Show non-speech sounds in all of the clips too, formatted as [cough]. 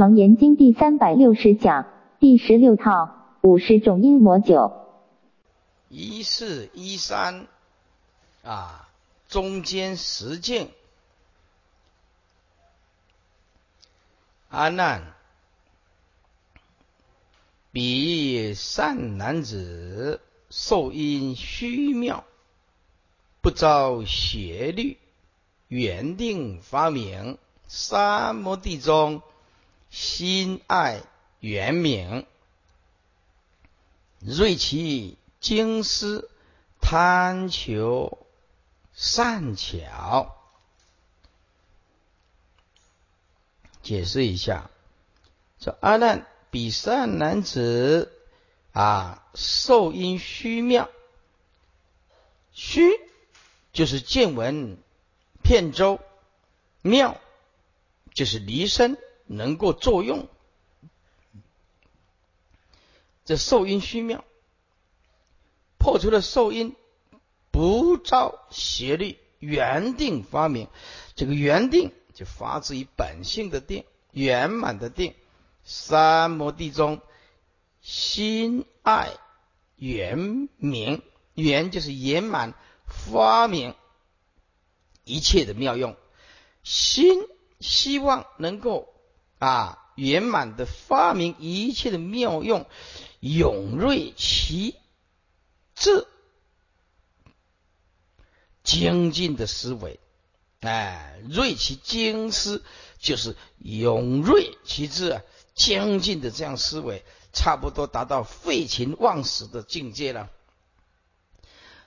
楞严经第三百六十讲第十六套五十种阴魔九。一四一三啊，中间十境，阿难，彼善男子受因虚妙，不遭邪律，原定发明三摩地中，心爱圆明，锐其。经师贪求善巧，解释一下：说阿难比善男子啊，受因虚妙，虚就是见闻片周，妙就是离身。能够作用，这受因虚妙。破除了受因，不照邪律，圆定发明。这个圆定就发自于本性的定，圆满的定。三摩地中，心爱圆明，圆就是圆满发明一切的妙用。心希望能够啊圆满的发明一切的妙用，永锐其。智精进的思维，哎，锐其精思，就是永锐其智啊，精进的这样思维，差不多达到废寝忘食的境界了。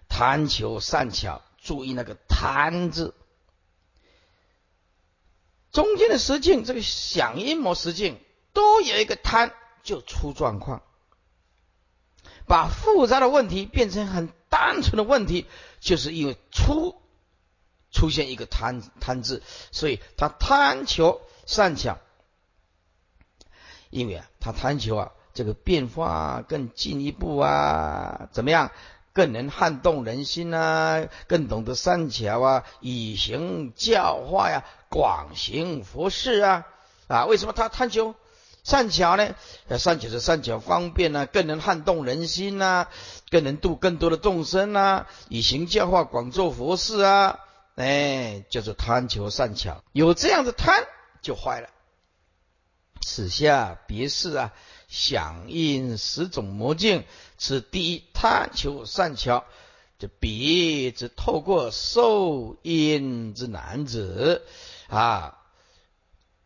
贪求善巧，注意那个贪字，中间的实境，这个响音模实境都有一个贪，就出状况。把复杂的问题变成很单纯的问题，就是因为出出现一个贪贪字，所以他贪求善巧，因为啊，他贪求啊，这个变化更进一步啊，怎么样，更能撼动人心啊，更懂得善巧啊，以行教化呀，广行佛事啊，啊，为什么他贪求？善巧呢？善巧是善巧方便啊，更能撼动人心呐，更能度更多的众生啊，以行教化，广做佛事啊！哎，叫做贪求善巧，有这样的贪就坏了。此下别事啊，响应十种魔境，此第一贪求善巧，就彼之透过受因之男子啊，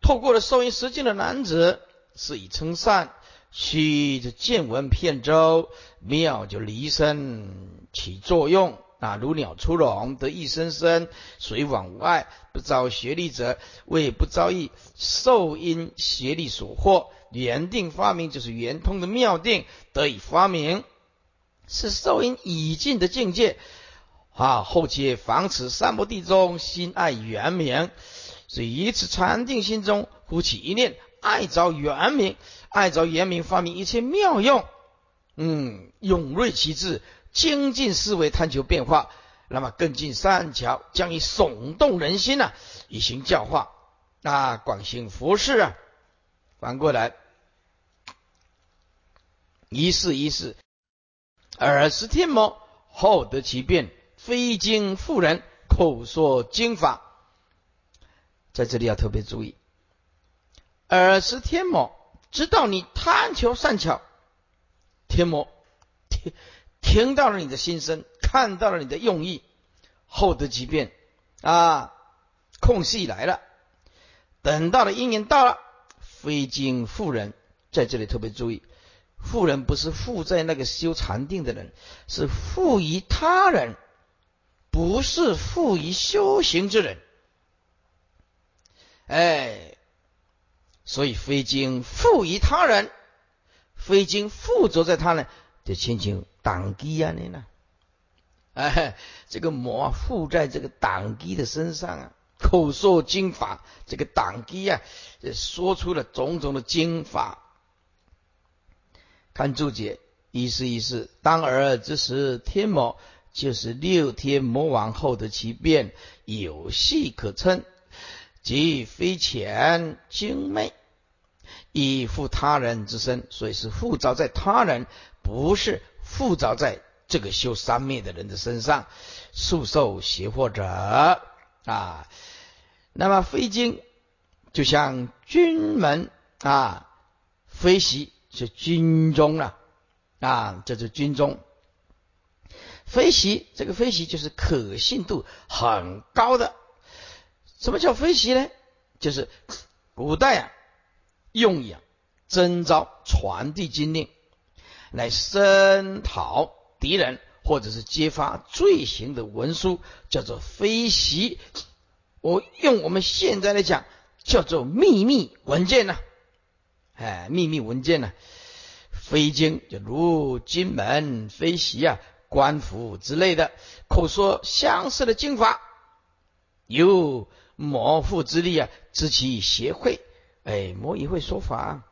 透过了受因实境的男子。是以称善，须就见闻片周，妙就离身起作用啊，如鸟出笼，得一声声，水往无碍，不遭邪力者，为不遭遇受因邪力所惑。原定发明就是圆通的妙定得以发明，是受因已尽的境界啊。后接防止三摩地中心爱圆明，所以以此禅定心中呼起一念。爱着圆明，爱着圆明，发明一切妙用。嗯，永锐其志，精进思维，探求变化。那么更进善巧，将以耸动人心呐，以行教化。啊，广行佛事啊。反过来，一世一世，耳识天魔，后得其变，非经妇人口说经法。在这里要特别注意。耳识天魔，知道你贪求善巧，天魔听听到了你的心声，看到了你的用意，后得即变啊，空隙来了，等到了因缘到了，非经妇人，在这里特别注意，妇人不是附在那个修禅定的人，是附于他人，不是附于修行之人，哎。所以非经富于他人，非经附着在他人，就亲像党基啊，你呢？哎，这个魔附在这个党基的身上啊，口说经法，这个党基啊，说出了种种的经法。看注解，一是一是，当尔之时，天魔就是六天魔王后的其变，有戏可称。即非浅精昧，以附他人之身，所以是附着在他人，不是附着在这个修三昧的人的身上。速受邪惑者啊，那么飞经就像军门啊，飞袭是军中了啊，这是军中飞袭，这个飞袭就是可信度很高的。什么叫飞袭呢？就是古代啊。用以征召、传递军令，来声讨敌人，或者是揭发罪行的文书，叫做飞檄。我用我们现在来讲，叫做秘密文件呐。哎，秘密文件呐，飞经就如金门飞檄啊、官府之类的，口说相似的经法，有模糊之力啊，知其协会。哎，摩以会说法，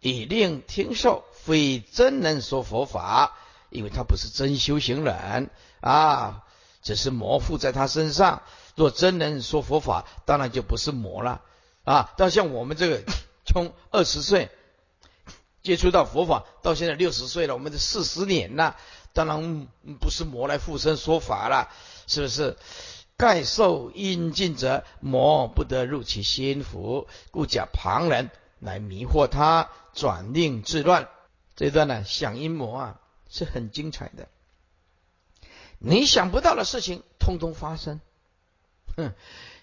以令听受，非真人说佛法，因为他不是真修行人啊，只是魔附在他身上。若真人说佛法，当然就不是魔了啊。但像我们这个，从二十岁接触到佛法，到现在六十岁了，我们这四十年了，当然不是魔来附身说法了，是不是？盖受阴尽者，魔不得入其心腹，故假旁人来迷惑他，转令自乱。这段呢，想阴魔啊，是很精彩的。你想不到的事情，通通发生。哼，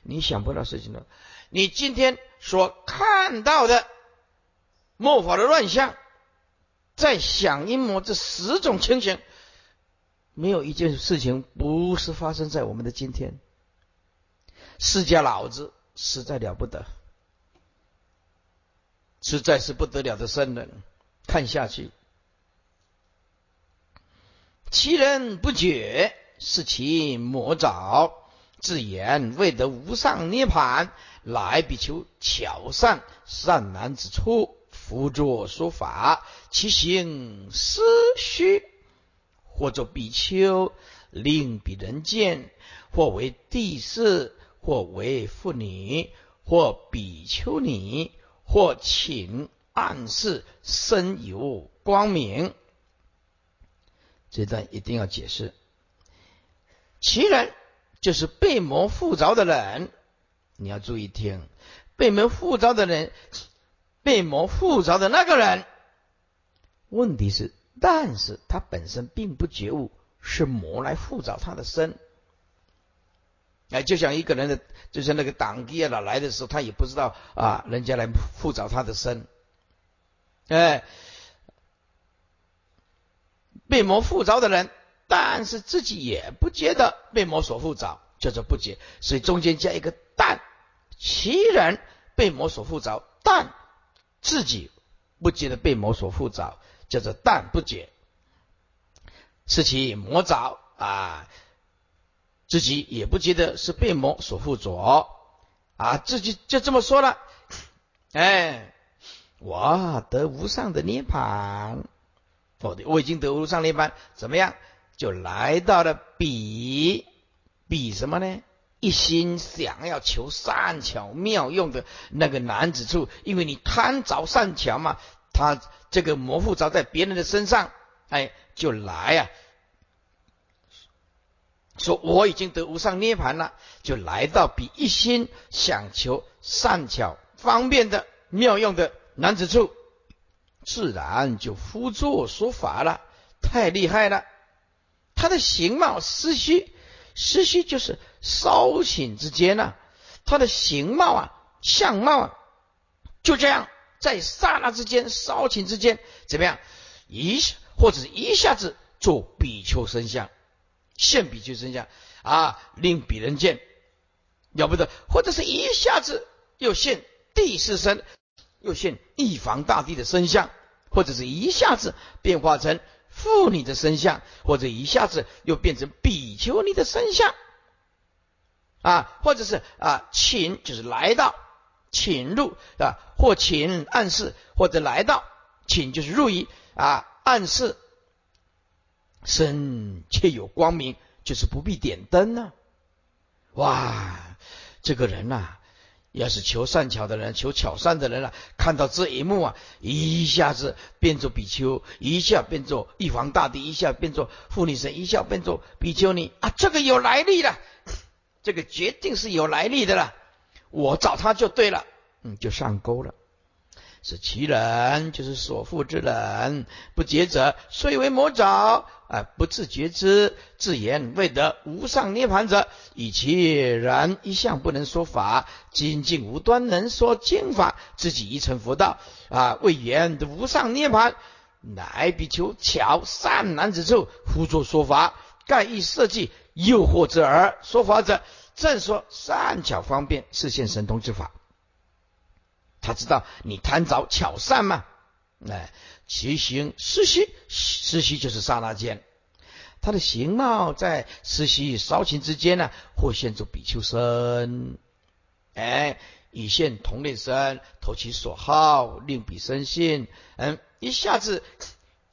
你想不到事情的，你今天所看到的末法的乱象，在想阴魔这十种情形，没有一件事情不是发生在我们的今天。释迦老子实在了不得，实在是不得了的圣人。看下去，其人不觉，是其魔爪。自言未得无上涅盘，来比丘巧善善男之处，辅作说法，其行思虚，或作比丘，令彼人见，或为地士。或为妇女，或比丘尼，或请暗示身有光明。这段一定要解释。其人就是被魔附着的人，你要注意听。被魔附着的人，被魔附着的那个人，问题是，但是他本身并不觉悟，是魔来附着他的身。哎，就像一个人的，就像那个党机啊，来的时候，他也不知道啊，人家来复找他的身，哎，被魔附着的人，但是自己也不觉得被魔所附着，叫做不觉，所以中间加一个但，其人被魔所附着，但自己不觉得被魔所附着，叫做但不觉，是其魔着啊。自己也不觉得是被魔所附着啊，自己就这么说了。哎，我得无上的涅槃，否的我已经得无上涅槃，怎么样？就来到了比比什么呢？一心想要求善巧妙用的那个男子处，因为你贪着善巧嘛，他这个魔附着在别人的身上，哎，就来呀。说我已经得无上涅槃了，就来到比一心想求善巧方便的妙用的男子处，自然就辅作说法了。太厉害了！他的形貌思虚，思虚就是稍顷之间呢，他的形貌啊，相貌啊，就这样在刹那之间，稍顷之间怎么样？一下或者是一下子做比丘身相。现比丘身相啊，令比人见了不得，或者是一下子又现地势身，又现一房大地的身相，或者是一下子变化成妇女的身相，或者一下子又变成比丘尼的身相啊，或者是啊，请就是来到，请入啊，或请暗示，或者来到，请就是入于啊，暗示。身却有光明，就是不必点灯呢。哇，这个人呐，要是求善巧的人，求巧善的人啊，看到这一幕啊，一下子变作比丘，一下变作玉皇大帝，一下变作妇女神，一下变作比丘尼啊，这个有来历了，这个决定是有来历的了，我找他就对了，嗯，就上钩了。是其人，就是所负之人，不觉者，虽为魔爪啊，不自觉之，自言未得无上涅盘者，以其人一向不能说法，精进无端能说经法，自己一成佛道啊，未言无上涅盘，乃比丘巧善男子处，胡作说法，盖亦设计诱惑之耳，说法者正说善巧方便，是现神通之法。他知道你贪着巧善嘛？哎，其行实习，实习就是刹那间，他的形貌在实习稍情之间呢，或现出比丘身，哎，以现同类身，投其所好，令彼生信。嗯，一下子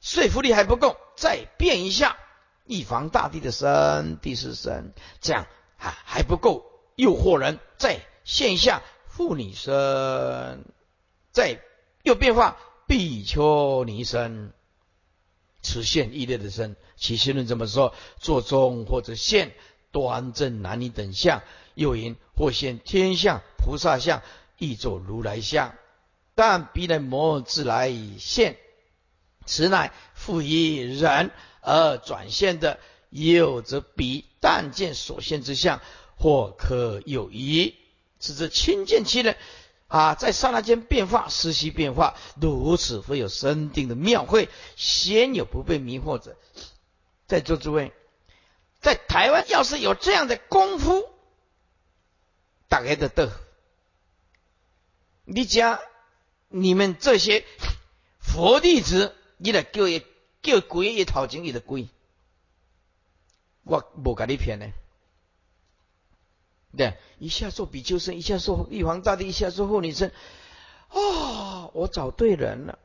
说服力还不够，再变一下，一房大地的身，第四身，这样啊还不够诱惑人，再现一下。妇女身，再又变化比丘尼身，此现异类的身。其心论怎么说：坐中或者现端正男女等相，又因或现天相、菩萨相，亦作如来相。但彼来魔自来现，此乃复以人而转现的。有则彼但见所现之相，或可有疑。此则亲见其人啊，在刹那间变化，时息变化，如此会有生定的妙会，鲜有不被迷惑者。在座诸位，在台湾要是有这样的功夫，大概的得。你讲你们这些佛弟子，你来叫一叫鬼一头前，你的鬼，我无甲你骗呢。对，一下做比丘僧，一下做玉皇大帝，一下做妇女僧，啊，我找对人了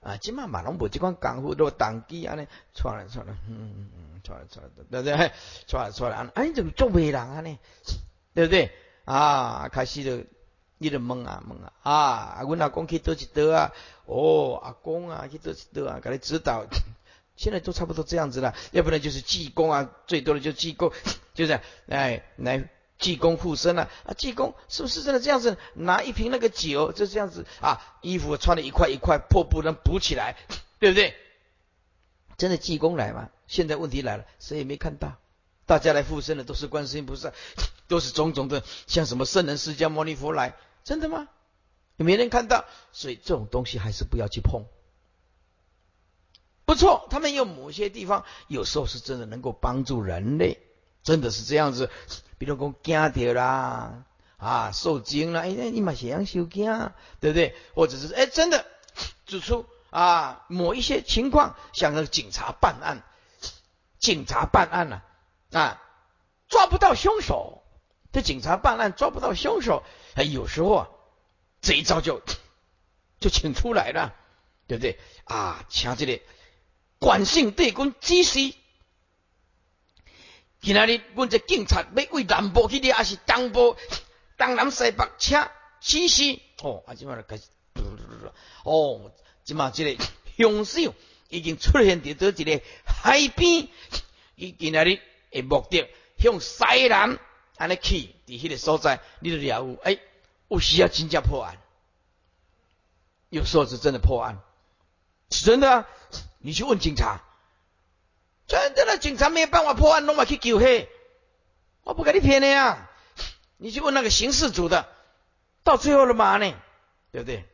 啊！今嘛马龙伯这款功夫都当机安尼，错了错了，嗯嗯嗯，错了错了，对不对？错了错了，哎，你怎么做媒人啊？呢，对不对？啊，开始就你就问啊问啊，啊，阮阿公去多一多啊？哦，阿公啊去多一多啊？给你指导，现在都差不多这样子了，要不然就是济公啊，最多的就济公。就是哎，来济公护身了！啊，济公是不是真的这样子？拿一瓶那个酒，就这样子啊，衣服穿的一块一块破布能补起来，对不对？真的济公来吗？现在问题来了，谁也没看到。大家来附身的都是观世音菩萨，[laughs] 都是种种的，像什么圣人释迦牟尼佛来，真的吗？也没人看到？所以这种东西还是不要去碰。不错，他们有某些地方，有时候是真的能够帮助人类。真的是这样子，比如讲惊掉啦，啊受惊了，哎，你嘛想受惊，对不对？或者是哎，真的指出啊某一些情况，像那个警察办案，警察办案了啊，抓不到凶手，这警察办案抓不到凶手，哎，有时候啊这一招就就请出来了，对不对？啊，像这里管性对公及时。今仔日，阮这警察要为南部去，还是东部、东南西北车指示？哦，啊，即马就开始，哦，即马这个凶手已经出现伫倒一个海边，伊今仔日的目的向西南安尼去，伫迄个所在，你都了有，哎，有需要真正破案，有时候是真的破案，是真的啊，你去问警察。真的，警察没有办法破案，弄嘛去救黑，我不跟你骗的呀！[laughs] 你去问那个刑事组的，到最后了嘛呢？对不对？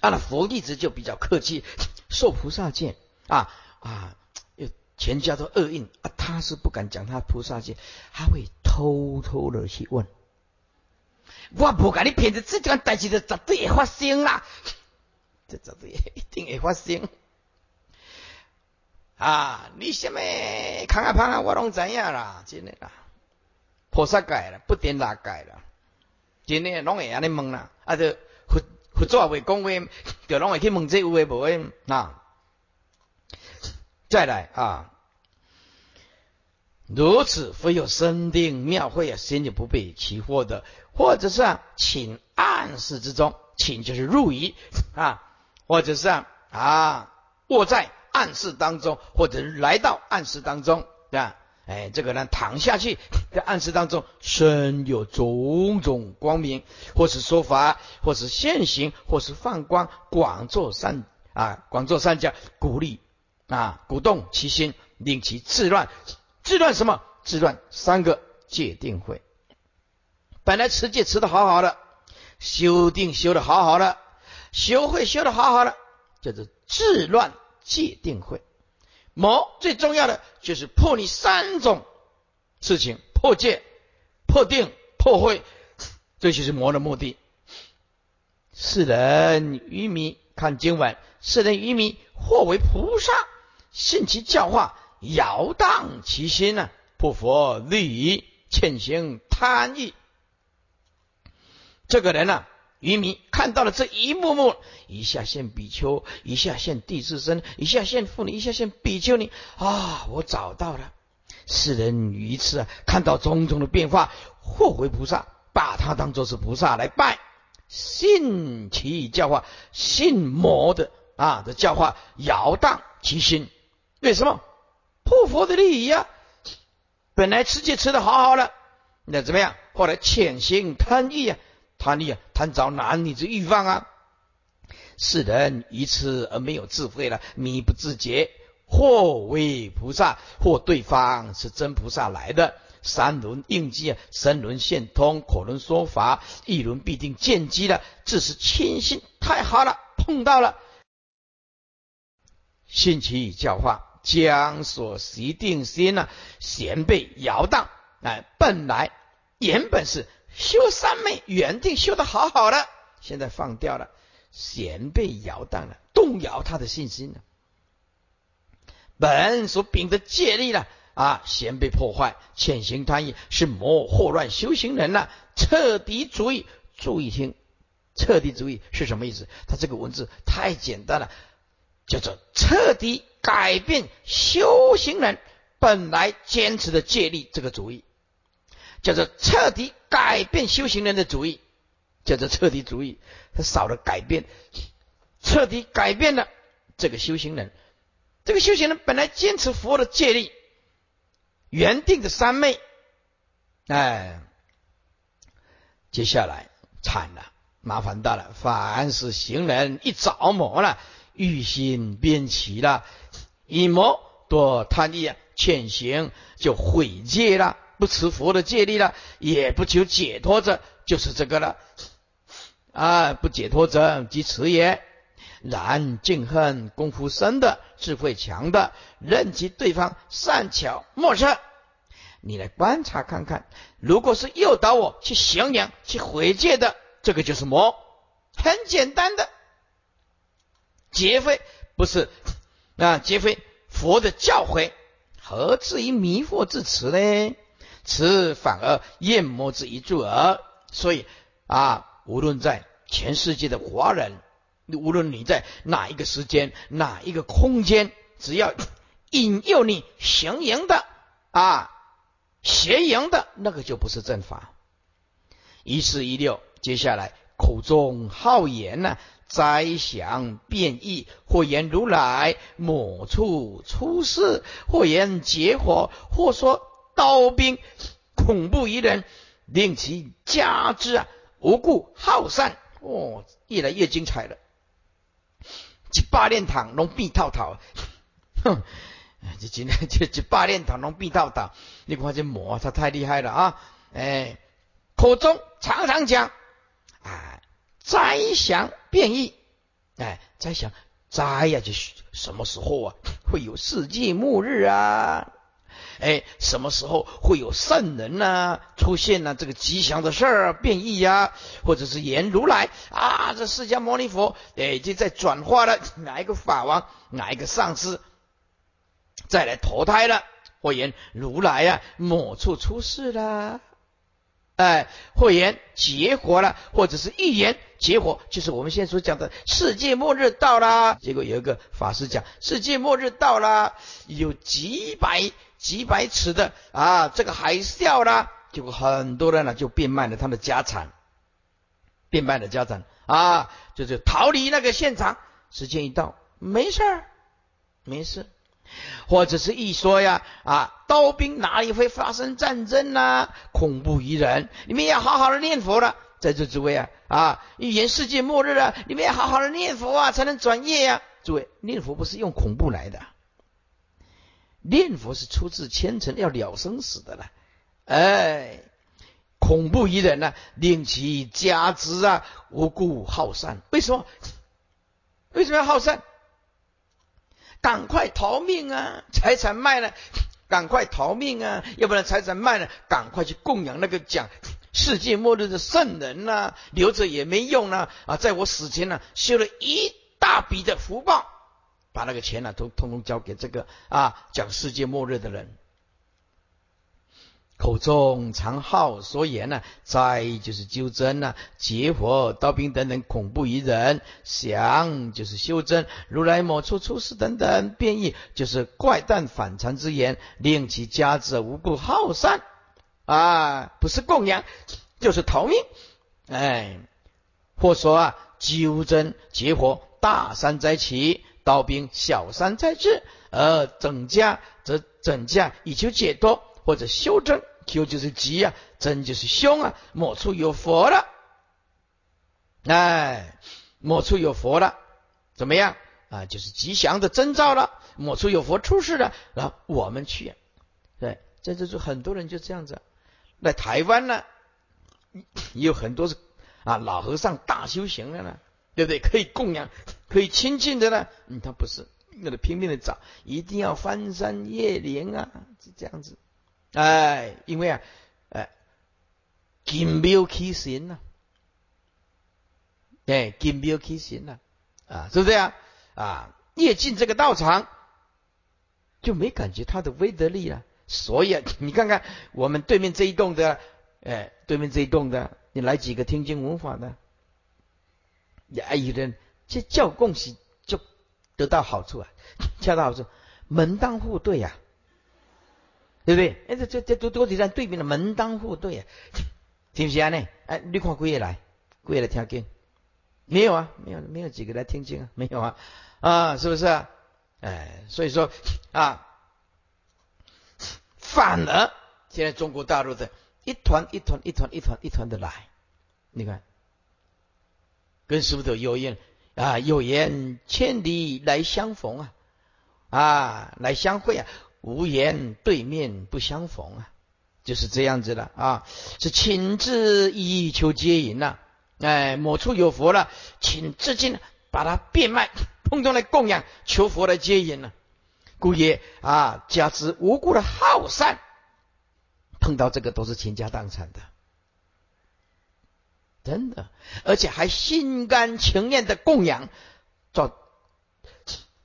啊，那佛弟子就比较客气，[laughs] 受菩萨戒啊啊，又全家都厄运啊，他是不敢讲他菩萨戒，他会偷偷的去问。我不跟你骗的，这件代志就绝对会发生啦，[laughs] 这绝对一定会发生。啊！你什么？看啊胖啊，我拢知影啦，真的啦，菩萨界啦，不点哪界啦，真的拢会安尼问啦，啊，就佛佛祖也会讲话，就拢会去问这有诶无诶，啊再来啊，如此非有生定妙慧啊，心就不被其惑的，或者是啊，请暗示之中，请就是入于啊，或者是啊啊卧在暗室当中，或者来到暗室当中，对吧？哎，这个呢，躺下去，在 [laughs] 暗室当中，身有种种光明，或是说法，或是现行，或是放光，广作善啊，广作善教，鼓励啊，鼓动其心，令其自乱。自乱什么？自乱三个界定会。本来持戒持的好好的，修定修的好好的，修会修的好好的，叫做治乱戒定会。魔最重要的就是破你三种事情：破戒、破定、破会。这就是魔的目的。世人愚迷看经文，世人愚迷或为菩萨，信其教化，摇荡其心呢？不佛利益，欠行贪欲。这个人呢，渔民看到了这一幕幕，一下现比丘，一下现地智僧，一下现妇女，一下现比丘尼啊！我找到了。世人愚痴啊，看到种种的变化，或为菩萨，把他当作是菩萨来拜，信其教化，信魔的啊的教化，摇荡其心。为什么破佛的利益呀？本来吃戒吃的好好的，那怎么样？后来潜心贪欲啊！贪利啊，贪着男女之欲望啊！世人愚痴而没有智慧了，迷不自觉，或为菩萨，或对方是真菩萨来的。三轮应机啊，三轮现通，口轮说法，一轮必定见机了。这是亲心，太好了，碰到了，信其教化，将所习定心呢，弦被摇荡。哎，本来原本是。修三昧，原定修的好好的，现在放掉了，弦被摇荡了，动摇他的信心了。本所秉的戒力了啊，弦被破坏，潜行贪欲是魔祸乱修行人了。彻底主义，注意听，彻底主义是什么意思？他这个文字太简单了，叫做彻底改变修行人本来坚持的戒力这个主意。叫做彻底改变修行人的主意，叫做彻底主义。他少了改变，彻底改变了这个修行人。这个修行人本来坚持佛的戒律，原定的三昧，哎，接下来惨了，麻烦大了。凡是行人一着魔了，欲心变起了，以魔多贪利啊，潜行就毁戒了。不持佛的戒律了，也不求解脱者，就是这个了。啊，不解脱者即此也。然敬恨功夫深的、智慧强的，任其对方善巧莫测。你来观察看看，如果是诱导我去降阳、去毁戒的，这个就是魔。很简单的，绝非不是啊，绝非佛的教诲，何至于迷惑至此呢？此反而厌魔之一助耳，所以啊，无论在全世界的华人，无论你在哪一个时间、哪一个空间，只要引诱你行淫的啊，邪淫的那个就不是正法。一四一六，接下来口中好言呢，灾祥变异，或言如来某处出世，或言结火，或说。刀兵恐怖于人，令其加之啊无故好善哦，越来越精彩了。一霸炼堂拢变套套，哼，这今天这一百炼堂拢变套套，你看这魔他太厉害了啊！哎，口中常常讲啊灾祥变异，哎，灾祥灾呀，就是什么时候啊会有世界末日啊？哎，什么时候会有圣人呢出现呢？这个吉祥的事儿变异呀，或者是言如来啊，这释迦牟尼佛哎，就在转化了哪一个法王，哪一个上师，再来投胎了，或言如来呀，某处出世了，哎，或言结果了，或者是预言结果，就是我们现在所讲的世界末日到了。结果有一个法师讲，世界末日到了，有几百。几百尺的啊，这个海啸啦，结果很多人呢就变卖了他的家产，变卖了家产啊，就是逃离那个现场。时间一到，没事儿，没事。或者是一说呀啊，刀兵哪里会发生战争呢？恐怖于人，你们要好好的念佛了。在座诸位啊啊，预言世界末日了，你们要好好的念佛啊，才能转业呀。诸位，念佛不是用恐怖来的，念佛是出自虔诚要了生死的了。哎，恐怖于人呢，令其家之啊无故好善。为什么？为什么要好善？赶快逃命啊！财产卖了，赶快逃命啊！要不然财产卖了，赶快去供养那个讲世界末日的圣人呐，留着也没用啊！啊，在我死前呢，修了一大笔的福报，把那个钱呢都通通交给这个啊讲世界末日的人。口中常好所言呢，灾就是纠正呢，结火刀兵等等恐怖于人，想就是修真如来某处出世等等变异，就是怪诞反常之言，令其家者无故好善啊，不是供养就是逃命，哎，或说啊纠正结火大山灾起，刀兵小山灾至，而整家则整家以求解脱。或者修正，Q 就是吉啊，真就是凶啊。某处有佛了，哎，某处有佛了，怎么样啊？就是吉祥的征兆了。某处有佛出世了，然后我们去，对，这就是很多人就这样子。在台湾呢，也有很多是啊老和尚大修行的呢，对不对？可以供养，可以亲近的呢。嗯，他不是，那个拼命的找，一定要翻山越岭啊，是这样子。哎，因为啊，哎，金庙起神呐，哎，金庙起神呐，啊，是不是啊？啊，越进这个道场，就没感觉他的威德力了。所以啊，[laughs] 你看看我们对面这一栋的，哎，对面这一栋的，你来几个听经文法的，有人这叫恭喜，就得到好处啊，[laughs] 恰到好处，门当户对呀。对不对？哎，这这这都都在对面的门当户对啊，[laughs] 听不听呢？哎，你看几个来，几个来听经？没有啊，没有，没有几个来听经啊，没有啊，啊，是不是啊？哎，所以说 [laughs] 啊，反而现在中国大陆的一团一团一团一团一团的来，你看，跟师傅都有缘啊，有缘千里来相逢啊，啊，来相会啊。无言对面不相逢啊，就是这样子的啊，是请自以求接引呐，哎，某处有佛了，请至今把它变卖，通通来供养，求佛来接引呢。故也啊，加之无故的好善，碰到这个都是倾家荡产的，真的，而且还心甘情愿的供养，到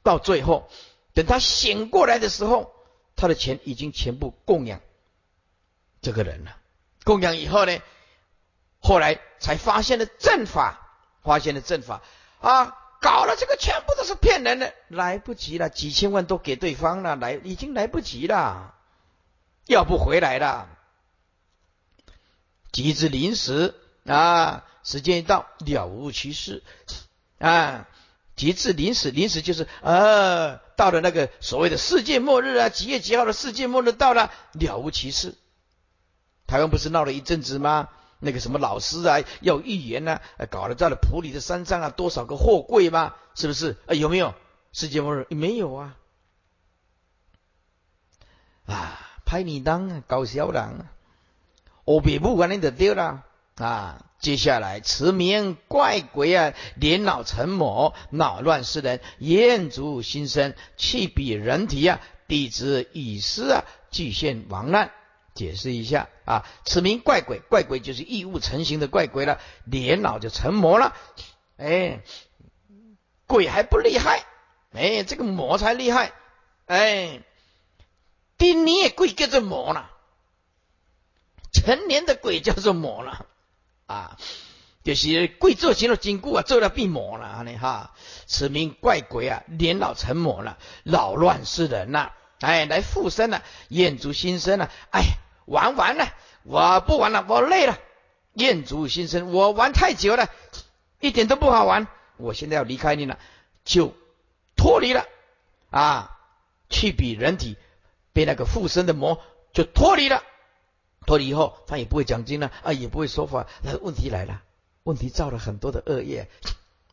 到最后，等他醒过来的时候。他的钱已经全部供养这个人了。供养以后呢，后来才发现了正法，发现了正法啊，搞了这个全部都是骗人的，来不及了，几千万都给对方了，来已经来不及了，要不回来了。急至临时啊，时间一到，了无其事啊。极致临死，临死就是呃，到了那个所谓的世界末日啊，几月几号的世界末日到了，了无其事。台湾不是闹了一阵子吗？那个什么老师啊，要预言呢，搞了在了普里的山上啊，多少个货柜吗？是不是？啊，有没有世界末日？没有啊！啊，拍你当啊，搞笑郎，我别不管你就丢了啊。接下来，持名怪鬼啊，年老成魔，恼乱世人，厌足心生，气比人体啊，弟子已失啊，具现亡难。解释一下啊，此名怪鬼，怪鬼就是异物成形的怪鬼了，年老就成魔了。哎，鬼还不厉害，哎，这个魔才厉害。哎，丁年鬼叫做魔了，成年的鬼叫做魔了。啊，就是贵做行了坚固啊，做了病魔了呢哈。此名怪鬼啊，年老成魔了，扰乱世人呐，哎，来附身了，眼足心生了，哎，玩完了，我不玩了，我累了，厌足心生，我玩太久了，一点都不好玩，我现在要离开你了，就脱离了啊，去比人体被那个附身的魔就脱离了，脱离以后他也不会讲经了啊，也不会说法，那问题来了，问题造了很多的恶业，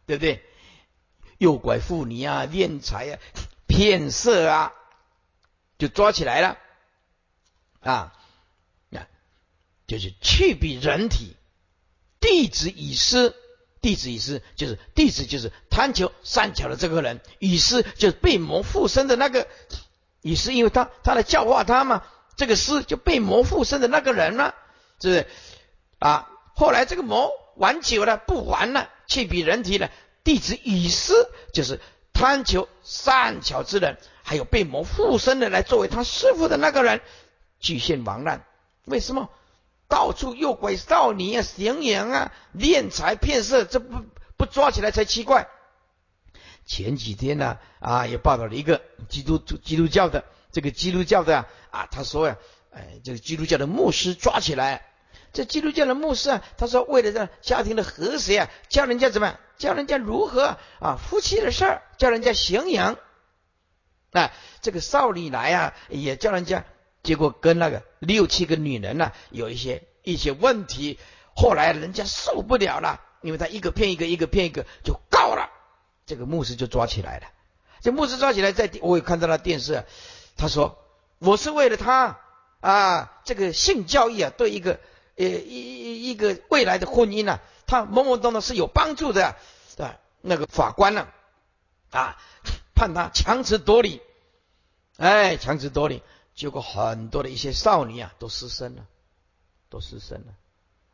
对不对？诱拐妇女啊，敛财啊，骗色啊，就抓起来了啊！那就是去比人体，弟子已失，弟子已失就是弟子就是贪求善巧的这个人，已失就是被魔附身的那个已失，因为他他来教化他嘛，这个师就被魔附身的那个人呢，是不是啊？后来这个魔玩久了不玩了，去比人体了。弟子以师就是贪求善巧之人，还有被魔附身的来作为他师傅的那个人，巨现亡难。为什么到处诱拐少女啊、行淫啊、敛财骗色？这不不抓起来才奇怪。前几天呢啊，也报道了一个基督基督教的这个基督教的啊，他说呀，哎，这个基督教的牧师抓起来。这基督教的牧师啊，他说为了让家庭的和谐啊，教人家怎么样？教人家如何啊？夫妻的事儿，教人家行养。啊，这个少女来啊，也教人家，结果跟那个六七个女人呢，有一些一些问题。后来人家受不了了，因为他一个骗一个，一个骗一个，就告了。这个牧师就抓起来了。这牧师抓起来，在我也看到了电视，他说我是为了他啊，这个性教育啊，对一个。呃，一一一个未来的婚姻呢，他懵懵懂懂是有帮助的，啊，那个法官呢，啊，判他强词夺理，哎，强词夺理，结果很多的一些少女啊，都失身了，都失身了，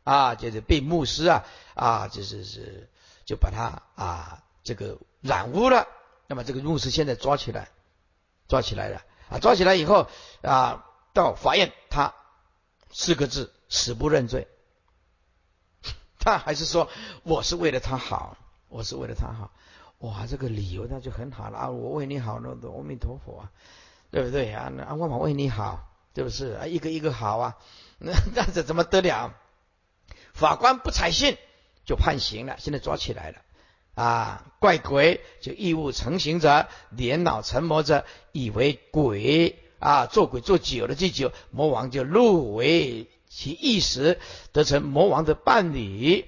啊，就是被牧师啊，啊，就是是就把他啊这个染污了，那么这个牧师现在抓起来，抓起来了，抓起来以后啊，到法院他四个字。死不认罪，[laughs] 他还是说我是为了他好，我是为了他好，哇，这个理由那就很好了啊！我为你好，那阿弥陀佛啊，对不对啊？那我为你好，是不是啊？一个一个好啊，那 [laughs] 那这怎么得了？法官不采信，就判刑了。现在抓起来了啊！怪鬼就异物成形者，年老成魔者，以为鬼啊，做鬼做久了，这久魔王就入为。其意识得成魔王的伴侣，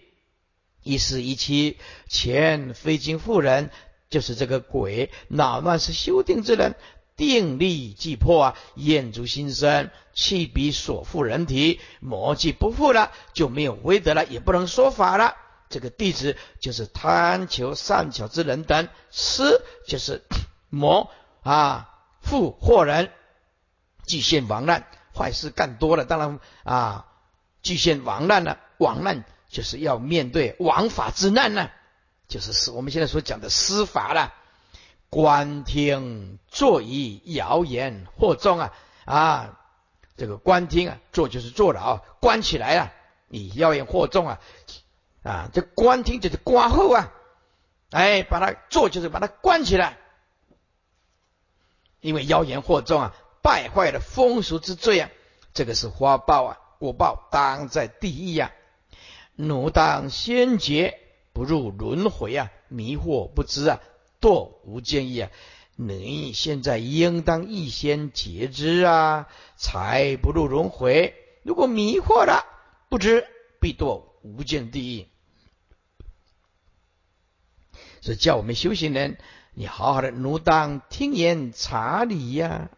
一四一七前非经妇人，就是这个鬼恼乱是修定之人，定力既破啊，眼足心生，气比所缚人体，魔既不复了，就没有威德了，也不能说法了。这个弟子就是贪求善巧之人等，师就是魔啊，富惑人，即现亡难。坏事干多了，当然啊，巨现亡难了。亡难就是要面对王法之难呢，就是是我们现在所讲的司法了。观听坐以谣言惑众啊啊，这个观听啊，坐就是坐牢，关起来了，以谣言惑众啊啊，这关听就是关后啊，哎，把它做就是把它关起来，因为妖言惑众啊。败坏了风俗之罪啊，这个是花报啊，果报当在第一啊。奴当先觉，不入轮回啊，迷惑不知啊，堕无间意啊。你现在应当预先觉知啊，才不入轮回。如果迷惑了，不知必堕无间地狱。所以叫我们修行人，你好好的奴当听言察理呀。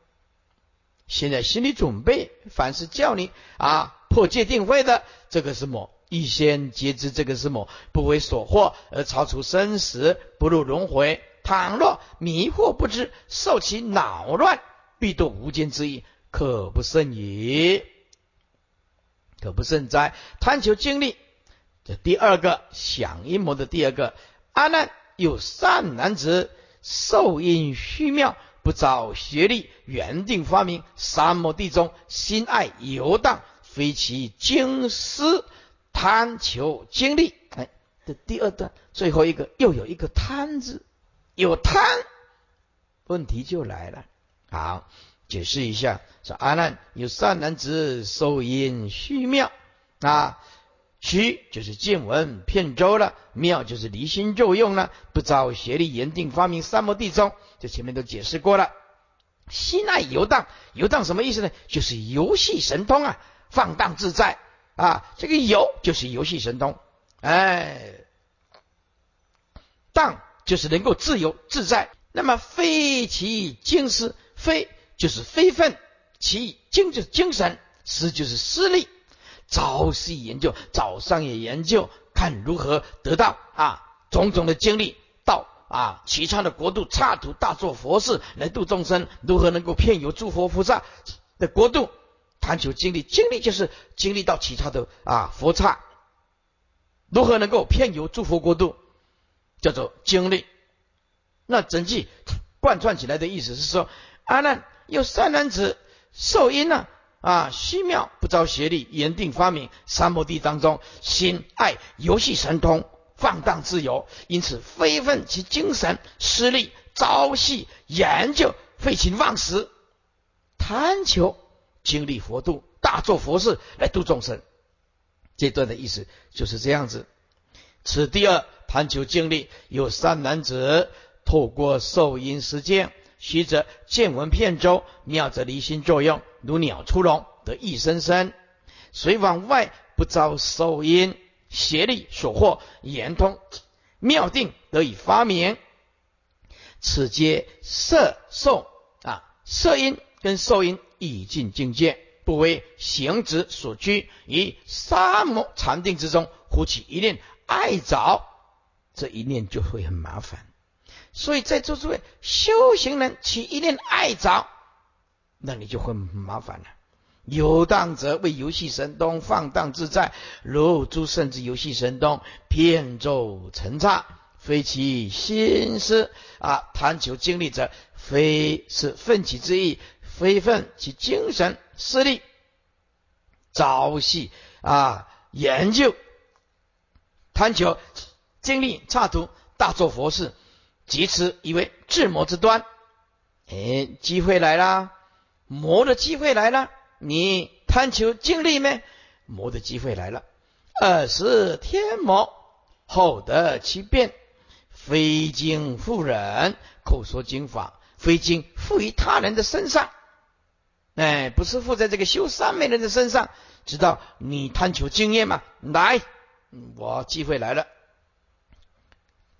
现在心理准备，凡是叫你啊破戒定慧的，这个是么？预先皆知这个是么？不为所惑而超出生死，不入轮回。倘若迷惑不知，受其恼乱，必堕无间之意，可不胜也，可不胜哉！贪求经历，这第二个想阴谋的第二个阿难有善男子，受因虚妙。不找学历，原定发明沙漠地中，心爱游荡，非其经师贪求经历。哎，这第二段最后一个又有一个贪字，有贪，问题就来了。好，解释一下，说阿难有善男子受因虚妙啊，虚就是见闻遍周了，妙就是离心作用了，不遭邪力严定发明三摩地中，这前面都解释过了。心爱游荡，游荡什么意思呢？就是游戏神通啊，放荡自在啊。这个游就是游戏神通，哎，荡就是能够自由自在。那么非其精思，非就是非分，其精就是精神，思就是思力。朝夕研究，早上也研究，看如何得到啊种种的经历到。啊，其他的国度刹土大做佛事来度众生，如何能够骗有诸佛菩萨的国度？贪求经历，经历就是经历到其他的啊佛刹，如何能够骗有诸佛国度？叫做经历。那整句贯穿起来的意思是说，阿难有善男子受因呢啊啊虚妙不遭邪力，严定发明三摩地当中心爱游戏神通。放荡自由，因此非分其精神，失利朝夕研究，废寝忘食，贪求经历佛度，大做佛事来度众生。这段的意思就是这样子。此第二贪求经历，有三男子透过受因实践，虚则见闻片周，妙则离心作用，如鸟出笼，得一声声，随往外不遭受因。邪力所获，言通妙定得以发明，此皆色受啊，色因跟受因已尽境界，不为行止所拘，于三摩禅定之中，呼起一念爱着，这一念就会很麻烦。所以在座诸位修行人起一念爱着，那你就会麻烦了。游荡者为游戏神通，放荡自在，如诸圣之游戏神通，遍奏成刹，非其心思啊！贪求经历者，非是奋起之意，非奋其精神势力，朝夕啊研究，贪求经历刹图，大做佛事，即此以为智魔之端。哎，机会来啦，魔的机会来了。你贪求经历咩？魔的机会来了。二是天魔，后得其变，非经复人，口说经法，非经附于他人的身上。哎，不是附在这个修三昧人的身上。知道你贪求经验吗？来，我机会来了。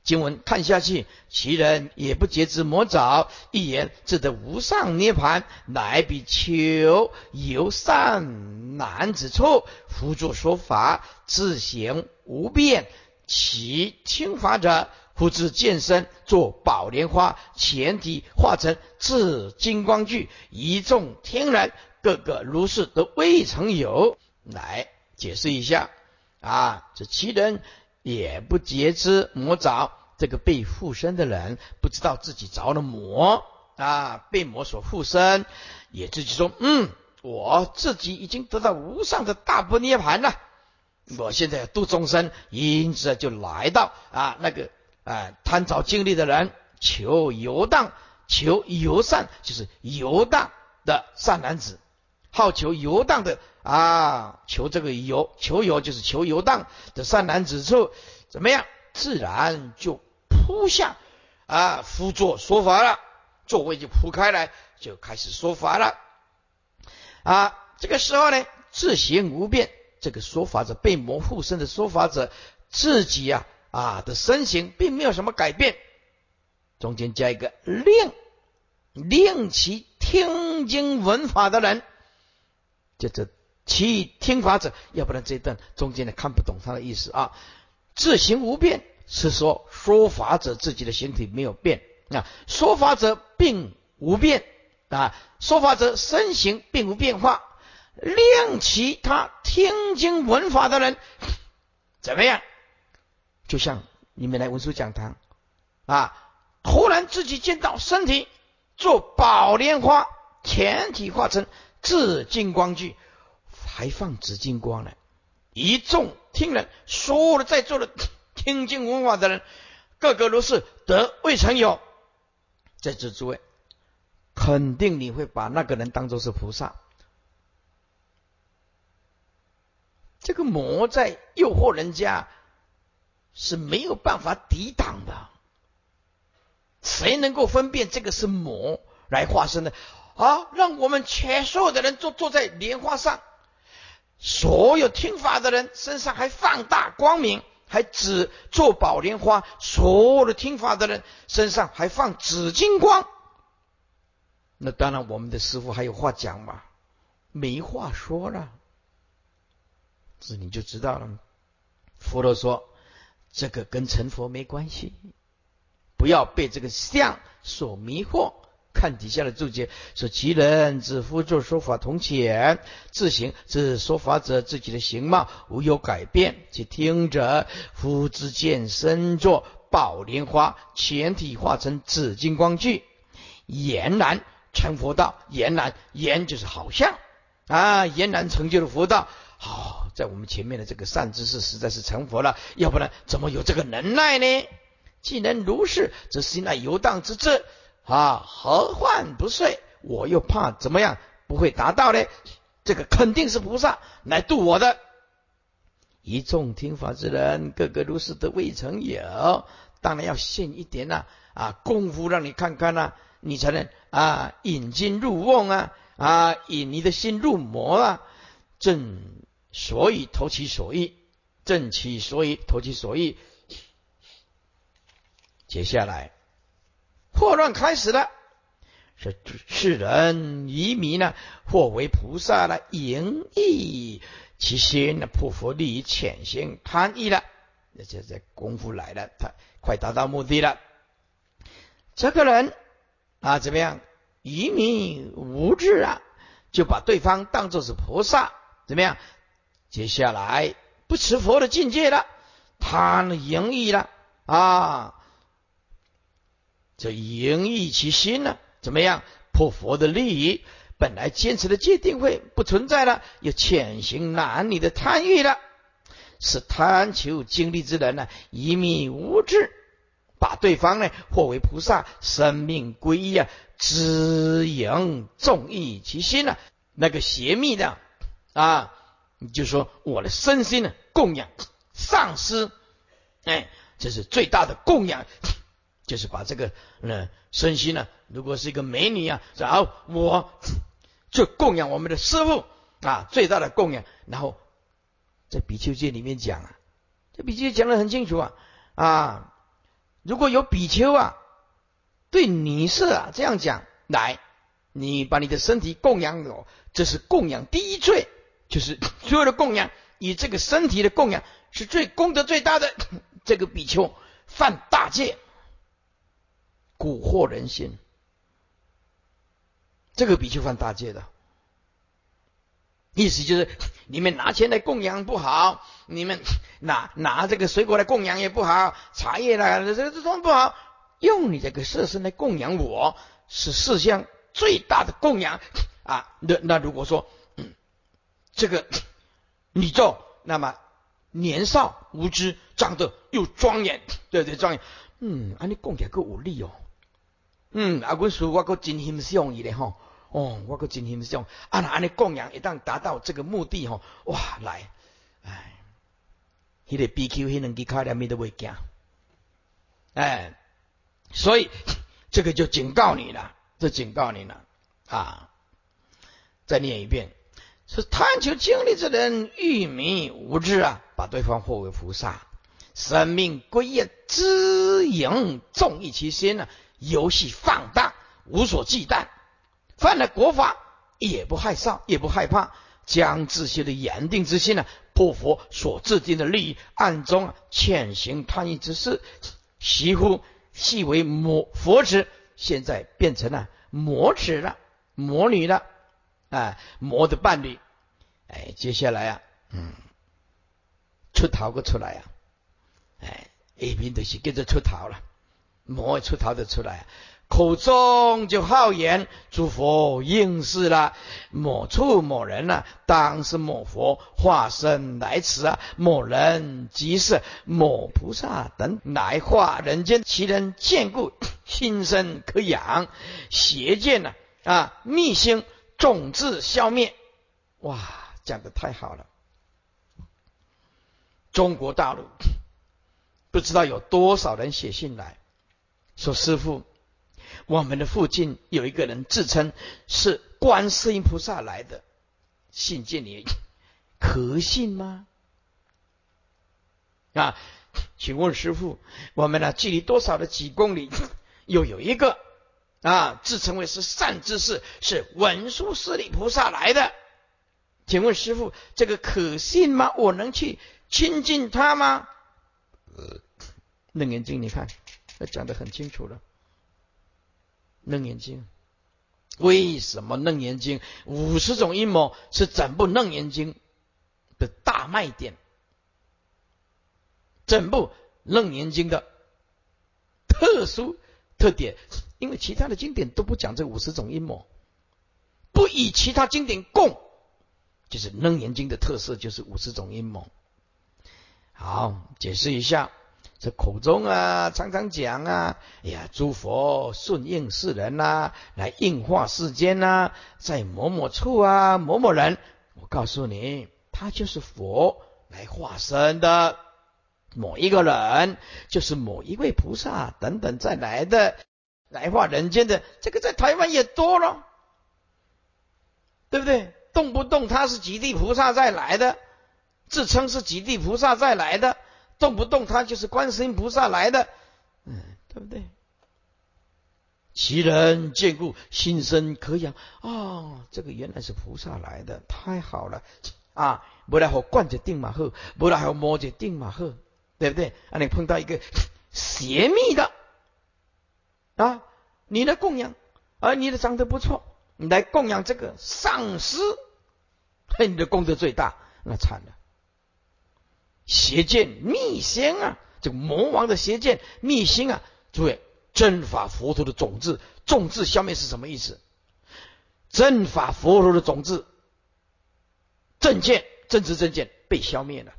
经文看下去，其人也不觉知魔爪，一言自得无上涅盘，乃比丘游善男子处，辅助说法，自行无变。其听法者，复自见身，作宝莲花，前提化成至金光具，一众天人，个个如是，都未曾有。来解释一下啊，这其人。也不觉知魔着，这个被附身的人不知道自己着了魔啊，被魔所附身，也自己说，嗯，我自己已经得到无上的大不涅盘了，我现在度众生，因此就来到啊那个啊贪着经历的人，求游荡，求游善，就是游荡的善男子，好求游荡的。啊，求这个游，求游就是求游荡的善男子处，怎么样？自然就铺下啊，辅座说法了，座位就铺开来，就开始说法了。啊，这个时候呢，自行无变，这个说法者被魔附身的说法者自己啊啊的身形并没有什么改变，中间加一个令，令其听经闻法的人，就这。其听法者，要不然这一段中间呢看不懂他的意思啊。自行无变是说说法者自己的形体没有变啊，说法者并无变啊，说法者身形并无变化。令其他听经闻法的人怎么样？就像你们来文殊讲堂啊，忽然自己见到身体做宝莲花，全体化成至金光具。还放紫金光呢！一众听人，所有的在座的听经闻法的人，个个都是得未曾有。在座诸位，肯定你会把那个人当做是菩萨。这个魔在诱惑人家是没有办法抵挡的。谁能够分辨这个是魔来化身的？啊，让我们全所有的人坐坐在莲花上，所有听法的人身上还放大光明。还只做宝莲花，所有的听法的人身上还放紫金光。那当然，我们的师傅还有话讲嘛，没话说了。这你就知道了。佛陀说，这个跟成佛没关系，不要被这个相所迷惑。看底下的注解，说其人自夫作说法同浅，自行自说法者自己的形貌无有改变，其听者夫之见身作宝莲花，全体化成紫金光具，俨然成佛道。俨然俨就是好像啊，俨然成就了佛道。好，在我们前面的这个善知识实在是成佛了，要不然怎么有这个能耐呢？既能如是，则心乃游荡之志。啊，何患不遂？我又怕怎么样不会达到呢？这个肯定是菩萨来度我的。一众听法之人，个个如是的未曾有，当然要现一点呐啊功夫让你看看呐，你才能啊引经入瓮啊啊引你的心入魔啊，正所以投其所意，正其所以投其所意。接下来。破乱开始了，是世人愚迷呢，或为菩萨了，淫逸其心呢，破佛利益潜心贪意了，那这这功夫来了，他快达到目的了。这个人啊，怎么样？愚迷无智啊，就把对方当作是菩萨，怎么样？接下来不持佛的境界了，贪淫逸了啊。这盈溢其心呢？怎么样破佛的利益？本来坚持的界定会不存在了，又潜行男女的贪欲了，是贪求经历之人呢？一迷无智，把对方呢或为菩萨，生命归依啊，知盈重义其心呢？那个邪密的啊，你就说我的身心呢供养上师，哎，这是最大的供养。就是把这个呢身心呢，如果是一个美女啊，然后我就供养我们的师傅啊，最大的供养。然后在比丘戒里面讲啊，这比丘讲的很清楚啊啊，如果有比丘啊对女色啊这样讲，来，你把你的身体供养我，这是供养第一罪，就是所有的供养以这个身体的供养是最功德最大的，这个比丘犯大戒。蛊惑人心，这个比丘犯大戒的，意思就是你们拿钱来供养不好，你们拿拿这个水果来供养也不好，茶叶啦这这都不好，用你这个色身来供养我是世相最大的供养啊！那那如果说这个你做，那么年少无知，长得又庄严，对对庄严，嗯，啊你供养够有力哦。嗯，啊，阮师我阁真欣赏伊咧吼，哦，我阁真欣赏，啊，那安尼供养一旦达到这个目的吼，哇，来，哎，迄个 BQ 迄两支卡连咪都未惊，哎，所以这个就警告你了，这警告你了啊！再念一遍，是贪求经历之人愚迷无知啊，把对方化为菩萨，生命归业知营重义其心呢。游戏放大，无所忌惮，犯了国法也不害臊，也不害怕，将自己的严定之心呢，破佛所制定的利益，暗中潜行贪欲之事，习乎系为魔佛子，现在变成了魔子了，魔女了，啊，魔的伴侣，哎，接下来啊，嗯，出逃个出来啊，哎，一边都是跟着出逃了。魔出逃的出来，口中就好言，诸佛应是了。某处某人呢，当是某佛化身来此啊。某人即是某菩萨等来化人间，其人见故 [coughs] 心生可养，邪见呢啊，密心种子消灭。哇，讲的太好了！中国大陆不知道有多少人写信来说：“师傅，我们的附近有一个人自称是观世音菩萨来的，信件里可信吗？”啊，请问师傅，我们呢距离多少的几公里，又有一个啊自称为是善知识，是文殊师利菩萨来的？请问师傅，这个可信吗？我能去亲近他吗？楞严经，你看，讲的很清楚了。楞严经，为什么楞严经五十种阴谋是整部楞严经的大卖点？整部楞严经的特殊特点，因为其他的经典都不讲这五十种阴谋，不以其他经典共。就是《楞严经》的特色，就是五十种阴谋。好，解释一下，这口中啊常常讲啊，哎呀，诸佛顺应世人呐，来应化世间呐，在某某处啊，某某人，我告诉你，他就是佛来化身的，某一个人就是某一位菩萨等等再来的，来化人间的，这个在台湾也多了，对不对？动不动他是极地菩萨再来的，自称是极地菩萨再来的，动不动他就是观世音菩萨来的，嗯，对不对？其人见故心生可仰啊，这个原来是菩萨来的，太好了啊！不来好灌着定马赫，不来好摸着定马赫，对不对？啊，你碰到一个 [sniffs] 邪密的啊，你的供养，而你的长得不错，你来供养这个上师。你的功德最大，那惨了。邪见密心啊，这个魔王的邪见密心啊，诸位，正法佛陀的种子，种子消灭是什么意思？正法佛陀的种子，正见、正知、正见被消灭了，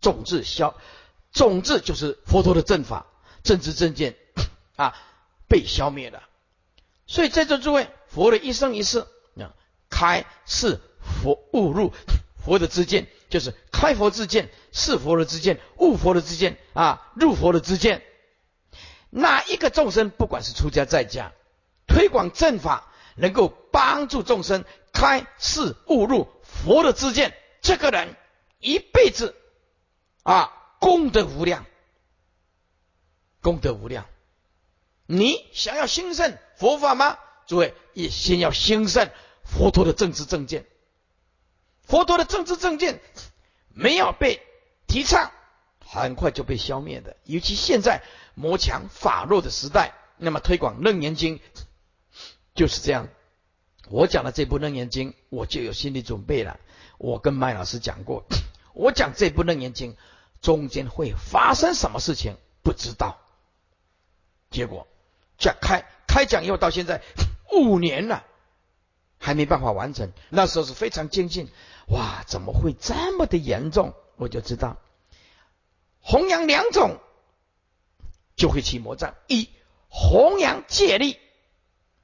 种子消，种子就是佛陀的正法、正知、正见 [coughs] 啊，被消灭了。所以在座诸位，佛的一生一世啊，开是。佛悟入佛的之见，就是开佛之见，是佛的之见，悟佛的之见啊，入佛的之见。哪一个众生，不管是出家在家，推广正法，能够帮助众生开示悟入佛的之见，这个人一辈子啊，功德无量，功德无量。你想要兴盛佛法吗？诸位，也先要兴盛佛陀的政治正见。佛陀的政治正见没有被提倡，很快就被消灭的。尤其现在魔强法弱的时代，那么推广楞严经就是这样。我讲的这部楞严经，我就有心理准备了。我跟麦老师讲过，我讲这部楞严经中间会发生什么事情，不知道。结果讲开开讲以后到现在五年了，还没办法完成。那时候是非常精进。哇，怎么会这么的严重？我就知道，弘扬两种就会起魔障：一弘扬戒力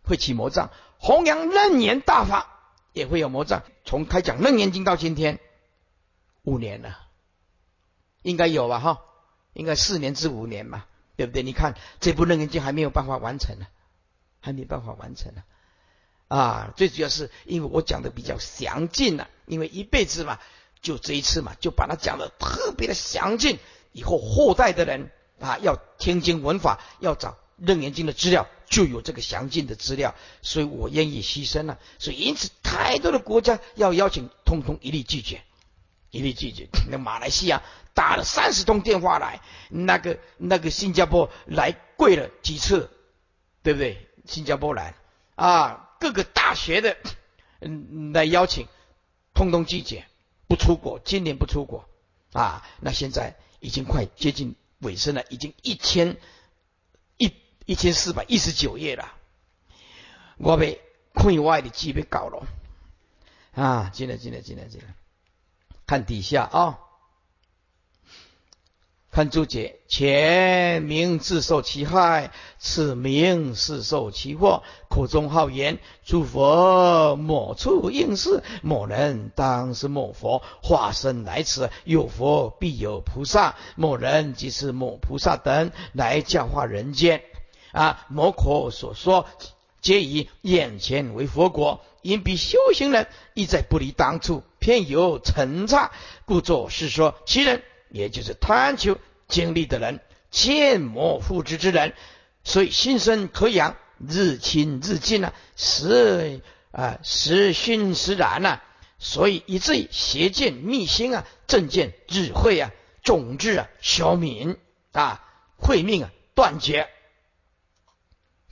会起魔障，弘扬楞严大法也会有魔障。从开讲楞严经到今天五年了，应该有吧？哈，应该四年至五年嘛，对不对？你看这部楞严经还没有办法完成呢，还没办法完成呢。啊，最主要是因为我讲的比较详尽了，因为一辈子嘛，就这一次嘛，就把它讲的特别的详尽。以后后代的人啊，要听经闻法，要找楞严经的资料，就有这个详尽的资料。所以我愿意牺牲了。所以因此，太多的国家要邀请，通通一律拒绝，一律拒绝。那马来西亚打了三十通电话来，那个那个新加坡来跪了几次，对不对？新加坡来啊。各个大学的嗯 [coughs] 来邀请，通通拒绝，不出国，今年不出国啊。那现在已经快接近尾声了，已经一千一一千四百一十九页了。我被困外的机被搞了啊！进来进来进来进来，看底下啊，看注解，前名自受其害，此名是受其祸。口中好言，诸佛某处应是，某人当是某佛化身来此。有佛必有菩萨，某人即是某菩萨等来教化人间。啊，某口所说，皆以眼前为佛国，因彼修行人亦在不离当初，偏有成差，故作是说其人。也就是贪求经历的人，见魔复之之人，所以心生可养，日清日进啊，时啊时熏时燃呐，所以以至于邪见密心啊，正见智慧啊，种智啊消泯啊，慧命啊断绝。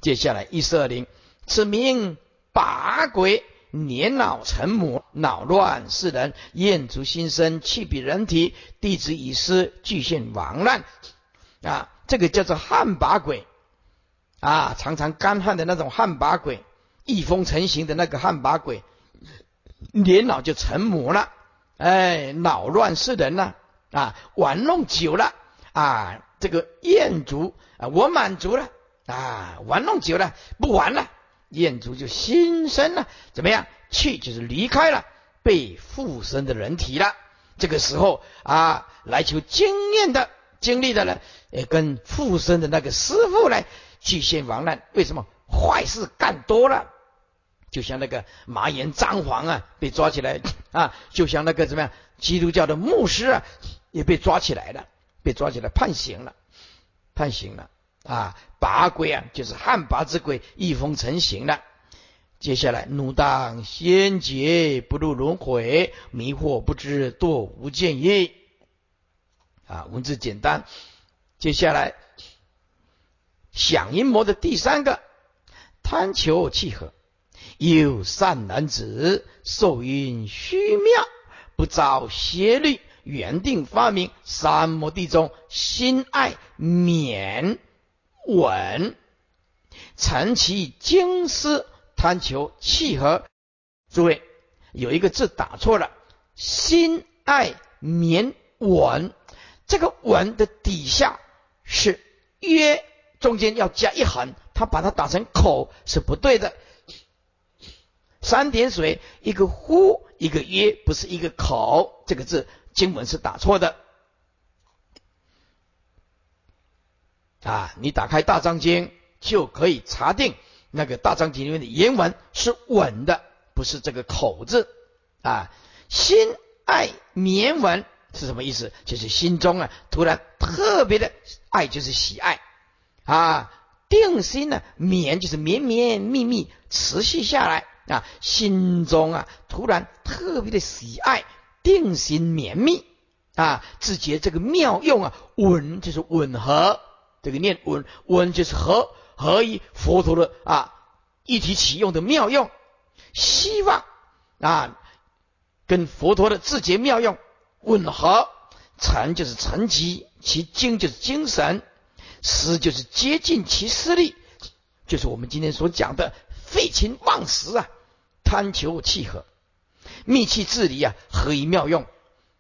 接下来一四二零，此名八鬼。年老成魔，恼乱世人，厌足心生，气比人体，弟子已失，具现亡难啊！这个叫做旱魃鬼啊，常常干旱的那种旱魃鬼，一风成形的那个旱魃鬼，年老就成魔了，哎，恼乱世人呐啊，玩弄久了啊，这个厌足啊，我满足了啊，玩弄久了不玩了。燕足就心生了，怎么样？气就是离开了被附身的人体了。这个时候啊，来求经验的、经历的人，也跟附身的那个师傅来去现亡难。为什么？坏事干多了，就像那个麻言张皇啊，被抓起来啊，就像那个怎么样？基督教的牧师啊，也被抓起来了，被抓起来判刑了，判刑了。啊，拔鬼啊，就是旱魃之鬼，一风成形了。接下来，怒当先劫，不入轮回，迷惑不知，堕无间业。啊，文字简单。接下来，响阴魔的第三个，贪求契合，有善男子，受因虚妙，不遭邪律，原定发明三摩地中，心爱免。稳，成其经思，贪求契合。诸位有一个字打错了，心爱绵稳，这个稳的底下是约，中间要加一横，他把它打成口是不对的。三点水，一个呼，一个约，不是一个口，这个字经文是打错的。啊，你打开大章经就可以查定那个大章经里面的原文是稳的，不是这个口字啊。心爱绵文是什么意思？就是心中啊突然特别的爱，就是喜爱啊。定心呢绵就是绵绵密密持续下来啊。心中啊突然特别的喜爱，定心绵密啊。自觉这个妙用啊，稳就是吻合。这个念稳稳就是合合一佛陀的啊一体启用的妙用，希望啊跟佛陀的自觉妙用吻合，禅就是成极，其精就是精神，思就是接近其思力，就是我们今天所讲的废寝忘食啊，贪求契合，密气治理啊，合一妙用，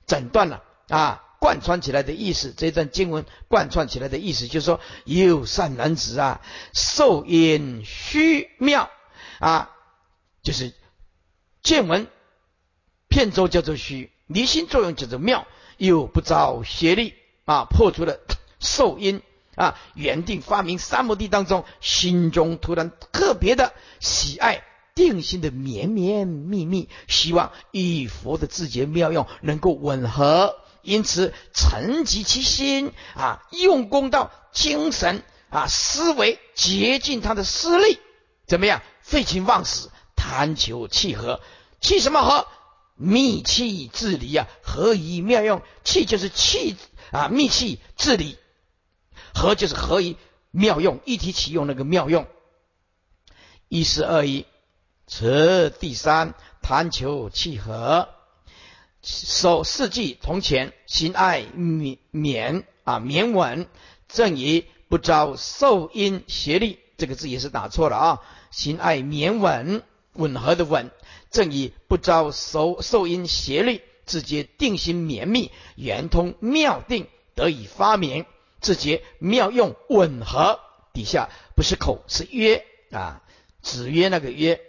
诊断了啊。贯穿起来的意思，这段经文贯穿起来的意思，就是说有善男子啊，受因虚妙啊，就是见闻片周叫做虚，离心作用叫做妙，又不着邪力啊，破除了受因啊，原定发明三摩地当中，心中突然特别的喜爱定心的绵绵密密，希望与佛的自觉妙用能够吻合。因此，沉积其心啊，用功到精神啊，思维竭尽他的思力，怎么样？废寝忘食，贪求气和，气什么和？密气治理啊，合一妙用。气就是气啊，密气治理，和就是合一妙用，一体启用那个妙用。一四二一，此第三贪求气和。守四季从前，心爱绵绵啊绵稳，正以不招受因邪力。这个字也是打错了啊！心爱绵稳，吻合的稳，正以不招受受因邪力，自觉定心绵密，圆通妙定，得以发明，自觉妙用吻合。底下不是口是约啊，子曰那个约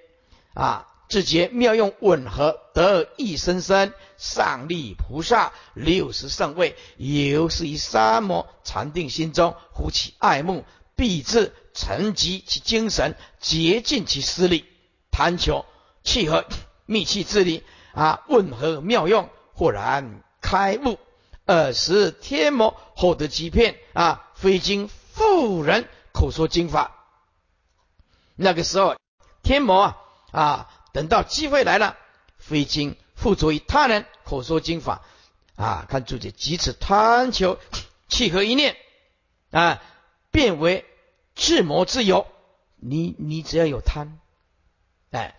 啊，自觉妙用吻合，得一生生上立菩萨六十圣位，由是以三摩禅定心中，呼起爱慕，必至沉积其精神，竭尽其思力，贪求契合密契之力啊，吻合妙用，豁然开悟，尔时天魔获得机片啊，非经妇人。口说经法，那个时候天魔啊啊，等到机会来了，非经附着于他人口说经法啊，看注解，即此贪求契合一念啊，变为智魔之由。你你只要有贪，哎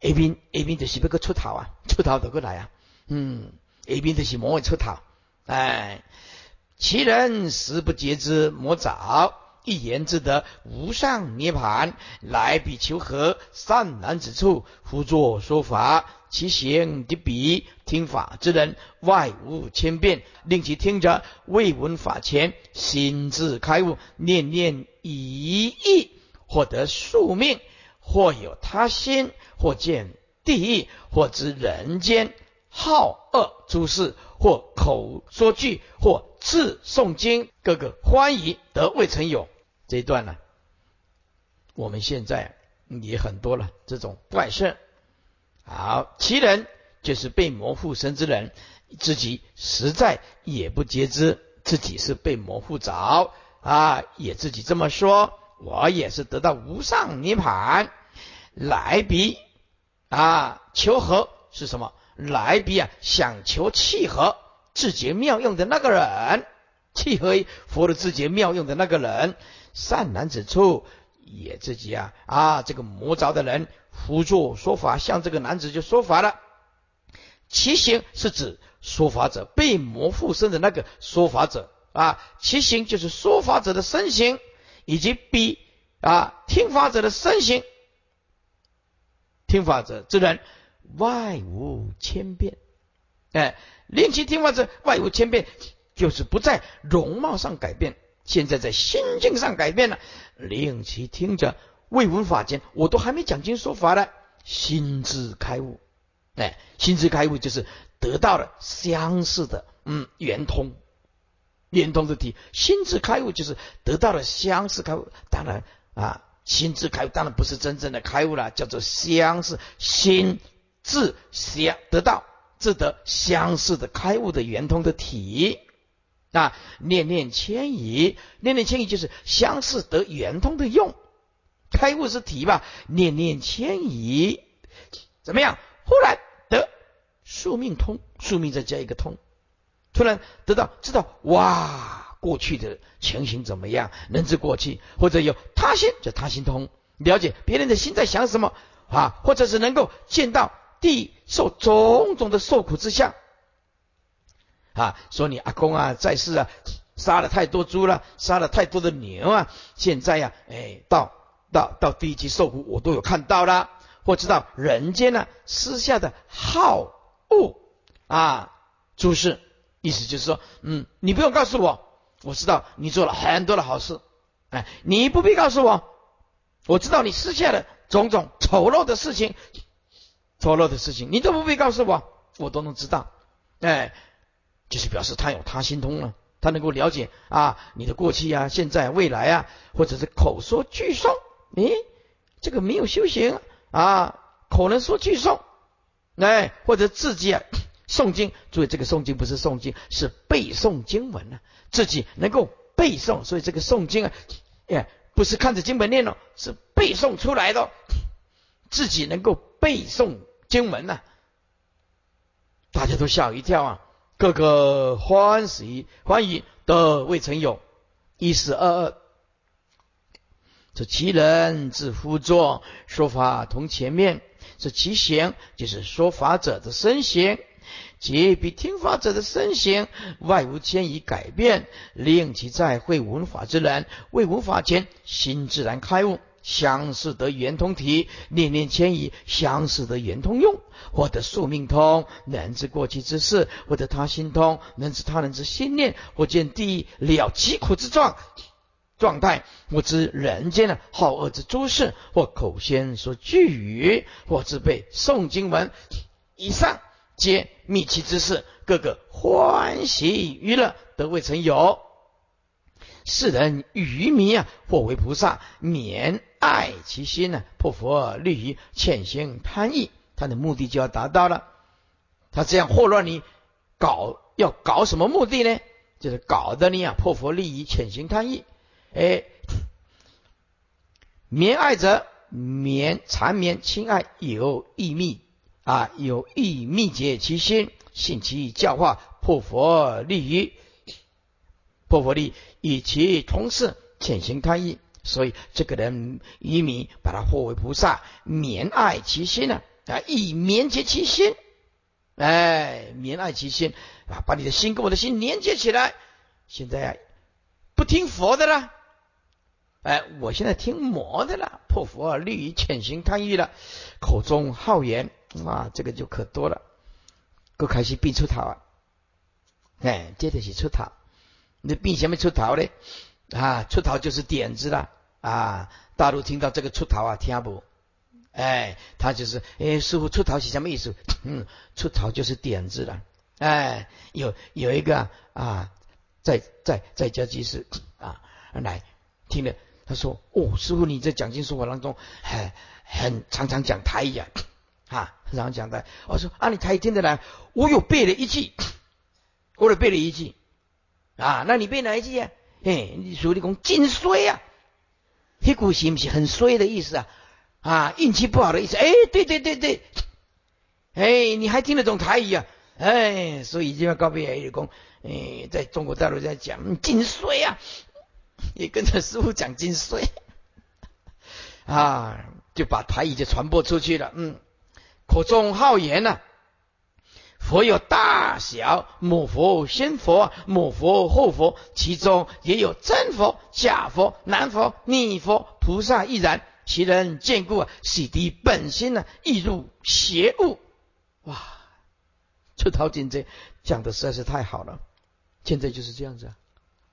，A 兵 A 兵就是不个出逃啊，出逃得过来啊，嗯，A 兵就是魔会出逃，哎，其人实不觉之魔早。一言之得无上涅盘，来比求和善男子处，胡作说法，其行敌彼听法之人，外无千变，令其听着未闻法前，心自开悟，念念一意，获得宿命，或有他心，或见地狱，或知人间好恶诸事，或口说句，或自诵经，各个欢愉得未曾有。这一段呢，我们现在也很多了这种怪事。好，其人就是被魔附身之人，自己实在也不觉知自己是被魔附着啊，也自己这么说，我也是得到无上涅盘。来比啊，求和是什么？来比啊，想求契合自觉妙用的那个人，契合佛的自觉妙用的那个人。善男子处也自己啊啊，这个魔着的人辅助说法，向这个男子就说法了。其行是指说法者被魔附身的那个说法者啊，其行就是说法者的身形，以及比啊听法者的身形。听法者之人外无千变，哎，令其听法者外无千变，就是不在容貌上改变。现在在心境上改变了，令其听着未闻法间，我都还没讲经说法呢，心智开悟，哎，心智开悟就是得到了相似的，嗯，圆通，圆通的体，心智开悟就是得到了相似开悟。当然啊，心智开悟当然不是真正的开悟了，叫做相似心智相得到，自得相似的开悟的圆通的体。啊，念念迁移，念念迁移就是相似得圆通的用，开悟是体吧？念念迁移怎么样？忽然得宿命通，宿命再加一个通，突然得到知道哇，过去的情形怎么样？能知过去，或者有他心，叫他心通，了解别人的心在想什么啊？或者是能够见到地受种种的受苦之下。啊，说你阿公啊在世啊，杀了太多猪了，杀了太多的牛啊，现在呀，哎，到到到地级受苦，我都有看到了，或知道人间呢私下的好恶啊诸事，意思就是说，嗯，你不用告诉我，我知道你做了很多的好事，哎，你不必告诉我，我知道你私下的种种丑陋的事情，丑陋的事情，你都不必告诉我，我都能知道，哎。就是表示他有他心通了，他能够了解啊你的过去啊、现在、未来啊，或者是口说句诵，诶，这个没有修行啊，口能说句诵，哎，或者自己啊诵经，注意这个诵经不是诵经，是背诵经文呢，自己能够背诵，所以这个诵经啊，哎，不是看着经本念哦，是背诵出来的，自己能够背诵经文呢，大家都吓一跳啊。个个欢喜欢愉的未曾有，一十二二。这其人自夫作说法同前面，这其行就是说法者的身形，即比听法者的身形外无迁移改变，令其在会闻法之人未闻法前心自然开悟，相似得圆通体，念念迁移相似得圆通用。或者宿命通，能知过去之事；或者他心通，能知他人之心念；或见地了疾苦之状状态；或知人间的好恶之诸事；或口先说句语；或自备诵经文。以上皆密契之事，个个欢喜娱乐，得未曾有。世人愚迷啊，或为菩萨，免爱其心呢？破佛利于，潜行贪欲。他的目的就要达到了，他这样祸乱你，搞要搞什么目的呢？就是搞得你啊破佛利于，潜行贪欲。哎，绵爱者绵缠绵亲爱，有意密啊，有意密结其心，信其教化，破佛利于，破佛利以其同事，潜行贪欲。所以这个人愚迷，把他化为菩萨，绵爱其心呢。啊，以绵结其心，哎，绵爱其心啊，把你的心跟我的心连接起来。现在不听佛的了，哎，我现在听魔的了，破佛利于潜行贪欲了，口中好言啊，这个就可多了。够开始必出逃啊，哎，接着是出逃，你必什么出逃呢？啊，出逃就是点子了啊，大陆听到这个出逃啊，听不？哎，他就是，哎，师傅出逃是什么意思？嗯，出逃就是点子了。哎，有有一个啊，在在在家居士啊来听了，他说：“哦，师傅你在讲经说法当中，很很常常讲台语啊，啊，常常讲的。”我说：“啊，你台语听得来？我有背了一句，我有背了一句啊，那你背哪一句啊？嘿，你说你讲真衰啊，屁股是不是很衰的意思啊？”啊，运气不好的意思。哎，对对对对，哎，你还听得懂台语啊？哎，所以就要告别员工。哎，在中国大陆在讲金衰啊，也跟着师傅讲金衰啊，就把台语就传播出去了。嗯，口中好言呐，佛有大小，母佛先佛，母佛后佛，其中也有真佛、假佛、男佛、女佛、菩萨亦然。其人见故啊，洗涤本心呢，易入邪物。哇，出逃进这讲的实在是太好了。现在就是这样子啊，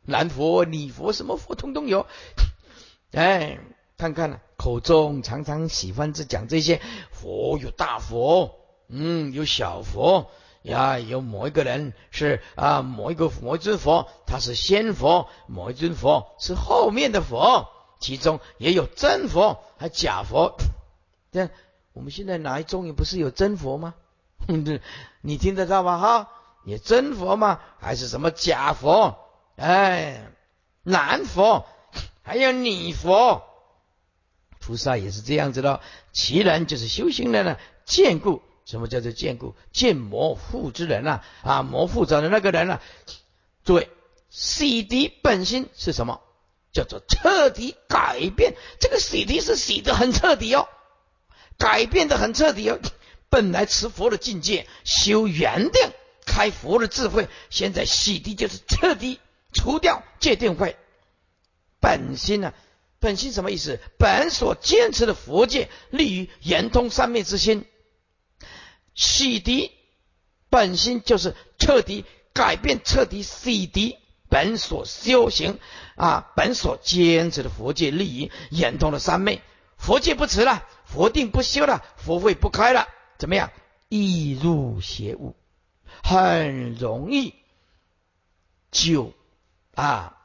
男佛、女佛，什么佛通通有。哎，看看呢，口中常常喜欢这讲这些佛，有大佛，嗯，有小佛呀，有某一个人是啊，某一个某一尊佛，他是先佛，某一尊佛是后面的佛。其中也有真佛，还假佛。[sniffs] 这样我们现在哪一宗也不是有真佛吗？[laughs] 你听得到吗？哈，也真佛吗？还是什么假佛？哎，男佛，还有女佛。菩萨也是这样子的。其人就是修行人呢，见故。什么叫做见故？见魔缚之人啊，啊，魔缚着的那个人啊。诸位，洗涤本心是什么？叫做彻底改变，这个洗涤是洗的很彻底哦，改变的很彻底哦。本来持佛的境界，修圆定，开佛的智慧，现在洗涤就是彻底除掉戒定慧本心呢？本心什么意思？本所坚持的佛界，立于圆通三昧之心。洗涤本心就是彻底改变，彻底洗涤。本所修行啊，本所坚持的佛界利益，眼通了三昧，佛界不持了，佛定不修了，佛慧不开了，怎么样？易入邪物，很容易就啊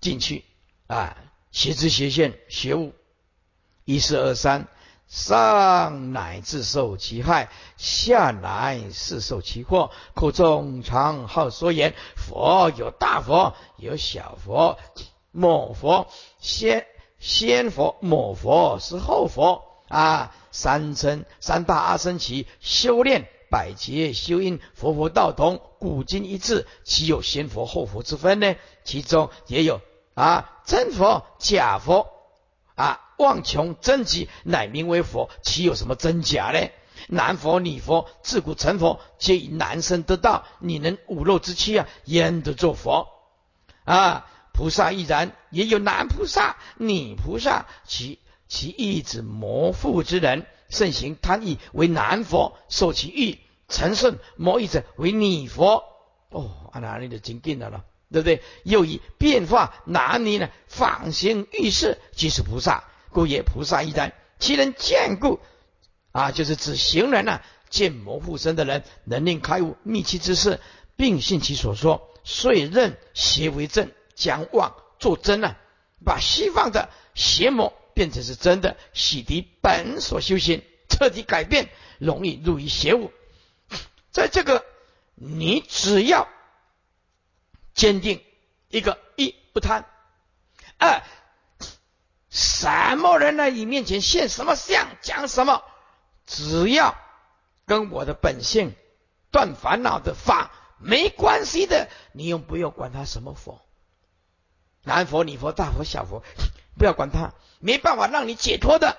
进去啊邪知邪见邪物，一四二三。上乃自受其害，下乃是受其祸。口中常好说言：佛有大佛，有小佛，某佛先先佛，某佛是后佛啊。三称三大阿僧祇修炼百劫修因，佛佛道同，古今一致，岂有先佛后佛之分呢？其中也有啊真佛假佛啊。妄穷真极，乃名为佛。岂有什么真假呢？男佛女佛，自古成佛，皆以男身得道。你能五肉之躯啊，焉得做佛啊？菩萨亦然，也有男菩萨、女菩萨，其其意指魔父之人，盛行贪欲为男佛，受其欲成圣魔意者为女佛。哦，啊，哪里的经定的了？对不对？又以变化男女呢，仿行欲事，即是菩萨，故也菩萨亦然。其人见故啊，就是指行人呢，见魔附身的人，能令开悟密期之事，并信其所说，遂认邪为正，将妄作真呢，把西方的邪魔变成是真的，洗涤本所修行，彻底改变，容易入于邪物。在这个，你只要。坚定一个一不贪，二什么人在你面前现什么相讲什么，只要跟我的本性断烦恼的法没关系的，你用不用管他什么佛，男佛女佛大佛小佛，[laughs] 不要管他，没办法让你解脱的，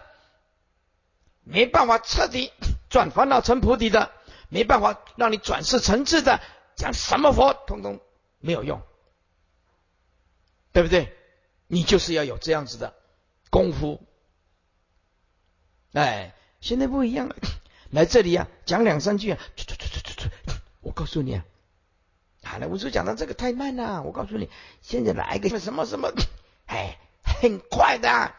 没办法彻底转烦恼成菩提的，没办法让你转世成智的，讲什么佛，通通。没有用，对不对？你就是要有这样子的功夫。哎，现在不一样了，[coughs] 来这里啊，讲两三句啊，[coughs] 我告诉你啊，好了，我说讲到这个太慢了，我告诉你，现在来个什么什么，[coughs] 哎，很快的。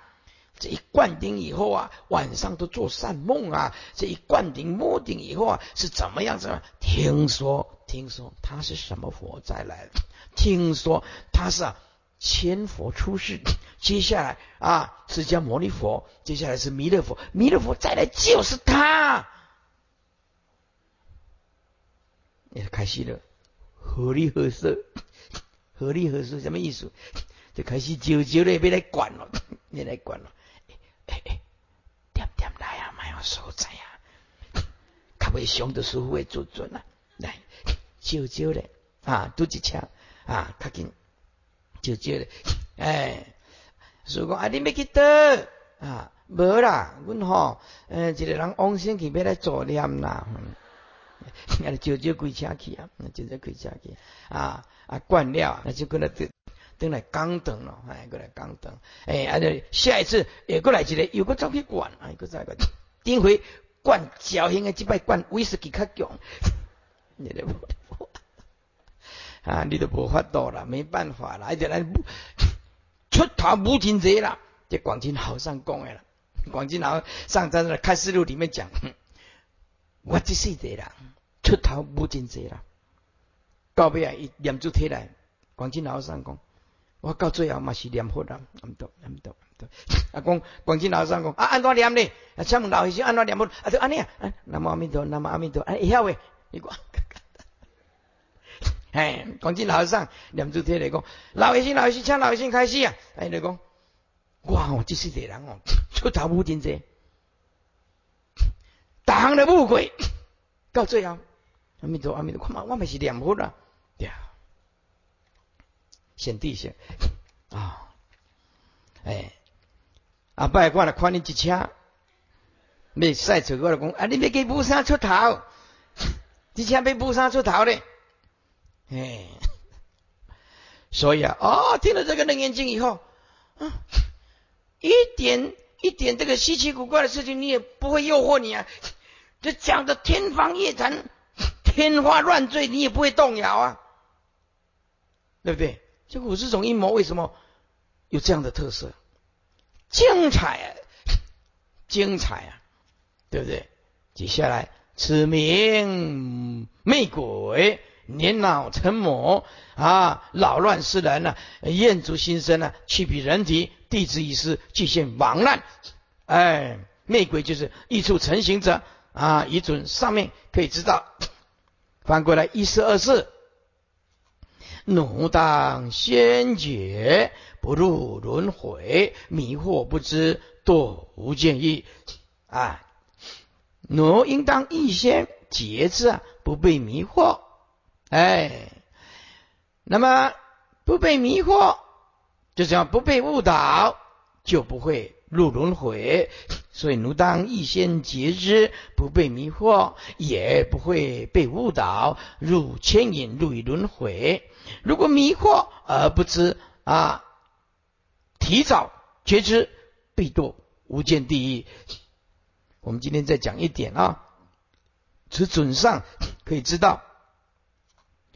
这一灌顶以后啊，晚上都做善梦啊。这一灌顶摸顶以后啊，是怎么样子？听说，听说他是什么佛再来？听说他是啊，千佛出世，[laughs] 接下来啊，释迦牟尼佛，接下来是弥勒佛，弥勒佛再来就是他。也开心了，合理合适，合理合适什么意思？就开始久久的别来管了，[laughs] 别来管了。点点来啊，蛮有所在啊，较为上的师傅会做准啊，来，少少的。啊，拄一枪啊，较紧，少少的，[laughs] 哎，所以讲啊，你要去倒啊，无啦，阮吼，呃，一个人往生去要来做念啦，[laughs] 啊，少少开车去啊，少少开车去啊，啊，惯了，那就过来等等来刚等了，哎，过来刚等，哎，啊，且下一次也过来一个，又个走去灌，哎，个再个，顶回灌侥幸的即摆灌威士忌较强，你都无，啊，你都无法度了，没办法了，而且来出头无真济啦，这广金好上讲的啦，广金好上在那开示录里面讲，我这世代啦，出头无真济啦，到尾啊，一念珠提来，广金老上讲。我到最后嘛是念佛啦，唔多唔多唔多。[laughs] 啊，讲广进老上讲啊，安怎念呢？啊，请问老先生安怎念佛？啊，就安尼啊。南无阿弥陀，南无阿弥陀。哎，晓诶，你讲。哎，广进老生念珠贴来讲，老百姓老百姓请老百姓开始啊。哎，你讲，哇哦，这世代人哦，出头无真济，当了不鬼。[sniffs] 到最后，阿弥陀阿弥陀，看嘛，我咪是念佛啦。对。先地先啊，哎，阿伯过来看你一车，没赛车过来讲，啊，你没给布衫出头，之前被布衫出头嘞，哎，[laughs] 所以啊，哦，听了这个楞严经以后，啊，一点一点这个稀奇古怪的事情，你也不会诱惑你啊，这讲的天方夜谭、天花乱坠，你也不会动摇啊，对不对？这五十种阴谋为什么有这样的特色？精彩啊，精彩啊，对不对？接下来，此名魅鬼，年老成魔啊，扰乱世人呢，厌足心生呢，去比人体，地质已失，即现亡难。哎，内鬼就是异处成形者啊，以准上面可以知道。[tsk] 翻过来，一四二四。奴当先觉，不入轮回，迷惑不知，堕无间意。啊，奴应当预先节制啊，不被迷惑。哎，那么不被迷惑，就这样不被误导，就不会入轮回。所以奴当预先觉知，不被迷惑，也不会被误导，入牵引，入于轮回。如果迷惑而不知啊，提早觉知，必堕无间地狱。我们今天再讲一点啊，此准上可以知道，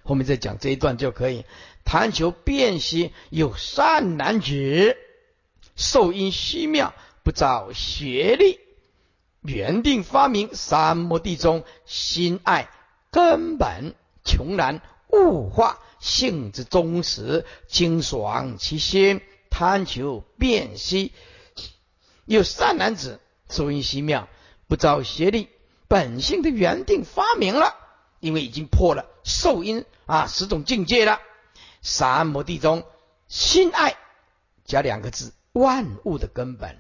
后面再讲这一段就可以。贪求辨析，有善男子，受因虚妙，不造学历，原定发明三摩地中心爱根本，穷然物化性之忠实，清爽其心，贪求辨析，有善男子，受因虚妙。不造邪力，本性的原定发明了，因为已经破了受因啊十种境界了。三摩地中心爱加两个字，万物的根本。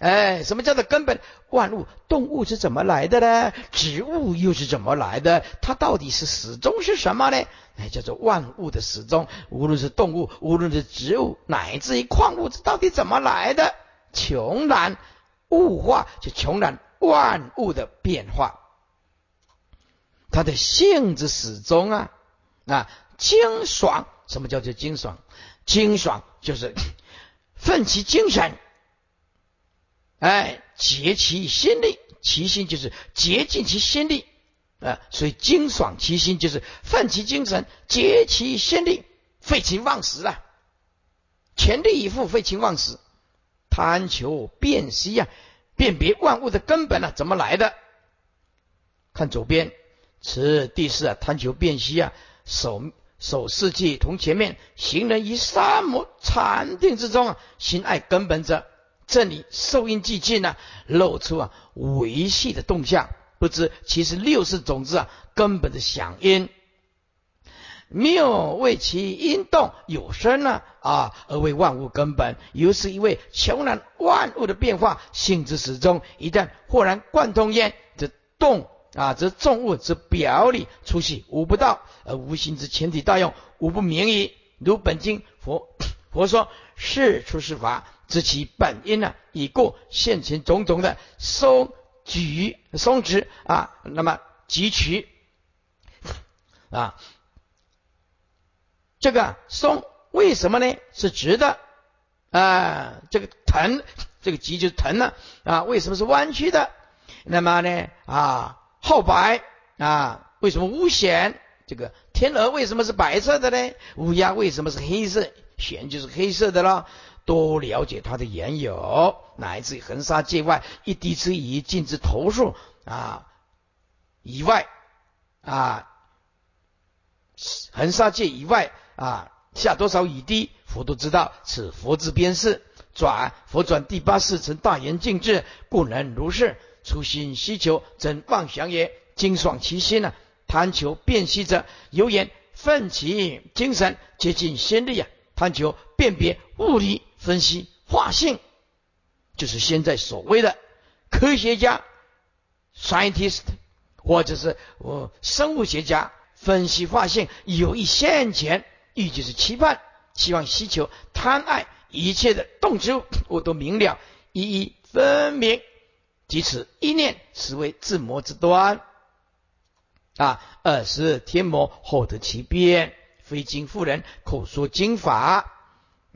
哎，什么叫做根本？万物，动物是怎么来的呢？植物又是怎么来的？它到底是始终是什么呢？哎，叫做万物的始终。无论是动物，无论是植物，乃至于矿物质，到底怎么来的？穷然物化，就穷然。万物的变化，它的性质始终啊啊，精爽。什么叫做精爽？精爽就是奋其精神，哎，竭其心力。其心就是竭尽其心力啊，所以精爽其心就是奋其精神，竭其心力，废寝忘食啊，全力以赴，废寝忘食，贪求辨析呀。辨别万物的根本呢？怎么来的？看左边，此第四啊，贪求辨析啊，守守四季同前面行人于三摩禅定之中啊，心爱根本者，这里受因既尽呢，露出啊维系的动向，不知其实六是种子啊根本的响应。谬为其因动有声呢啊，而为万物根本，又是一位穷然万物的变化性质始终。一旦豁然贯通焉，则动啊，则众物之表里出息无不道，而无形之前体大用无不明矣。如本经佛佛说是出世法，知其本因呢，已故现前种种的松举松直啊，那么汲取啊。这个松为什么呢？是直的啊。这个藤，这个棘就是藤呢啊。为什么是弯曲的？那么呢啊，后白啊，为什么乌显？这个天鹅为什么是白色的呢？乌鸦为什么是黑色？玄就是黑色的了。多了解它的缘由，乃至横沙界外一滴之雨，尽之头数啊以外啊，横沙界以外。啊，下多少雨滴，佛都知道。此佛之边事。转佛转第八世成大圆净智，故能如是。初心希求，真妄想也。精爽其心呢？贪求辨析者，有言奋起精神，竭尽心力啊！贪求辨别物理分析化性，就是现在所谓的科学家 （scientist） 或者是我生物学家分析化性，有一现前。欲就是期盼，希望、希求、贪爱一切的动植物，我都明了，一一分明。即此一念，实为自魔之端。啊，二是天魔后得其变，非经妇人口说经法。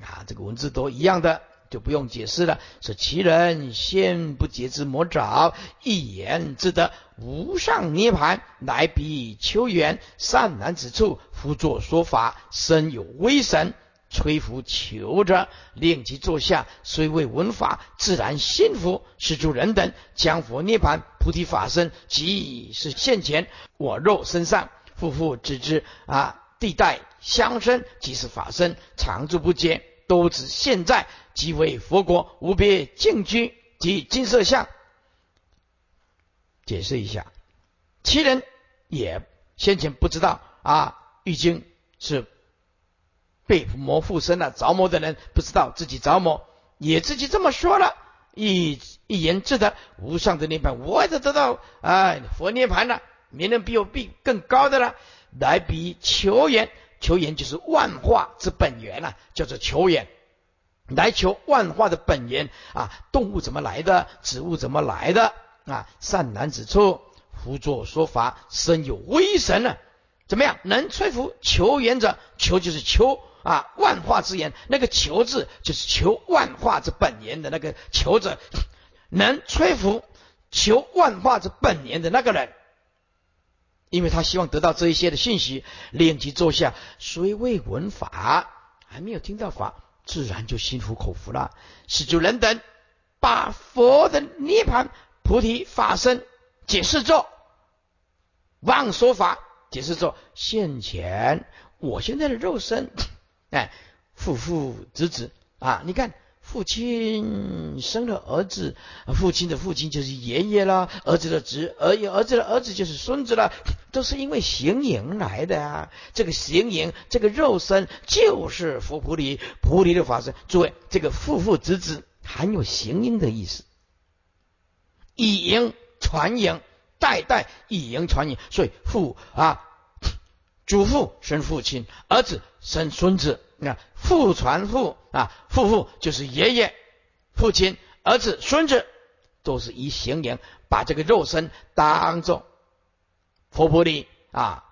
啊，这个文字都一样的。就不用解释了。是其人先不解之魔爪，一言自得无上涅盘，乃比丘缘善男子处，辅作说法，身有威神，吹拂求者，令其坐下，虽未闻法，自然心服。是诸人等将佛涅盘菩提法身，即是现前我肉身上，夫妇知之啊，地带相生，即是法身，常住不减。都指现在即为佛国无别净居及金色相。解释一下，其人也先前不知道啊，玉经是被魔附身了，着魔的人不知道自己着魔，也自己这么说了，一一言自得无上的涅槃，我也得到啊佛涅槃了，没人比我比更高的了，来比求缘。求缘就是万化之本源啊，叫做求缘，来求万化的本源啊。动物怎么来的？植物怎么来的？啊，善男子处，胡作说法，身有威神呢？怎么样？能吹服求缘者？求就是求啊万化之言，那个求字就是求万化之本源的那个求者，能吹服求万化之本源的那个人，因为他希望得到这一些的信息，令其坐下，虽未闻法，还没有听到法，自然就心服口服了。是主人等把佛的涅盘菩提法身解释作妄说法。解释说：现前我现在的肉身，哎，父父子子啊，你看父亲生了儿子，父亲的父亲就是爷爷了，儿子的侄儿儿子的儿子就是孙子了，都是因为形影来的啊。这个形影，这个肉身就是佛菩提菩提的法身。诸位，这个父父子子含有形影的意思，以影传影。代代以言传言，所以父啊，祖父生父亲，儿子生孙子。你看父传父啊，父父就是爷爷、父亲、儿子、孙子，都是以形言把这个肉身当做佛菩提啊，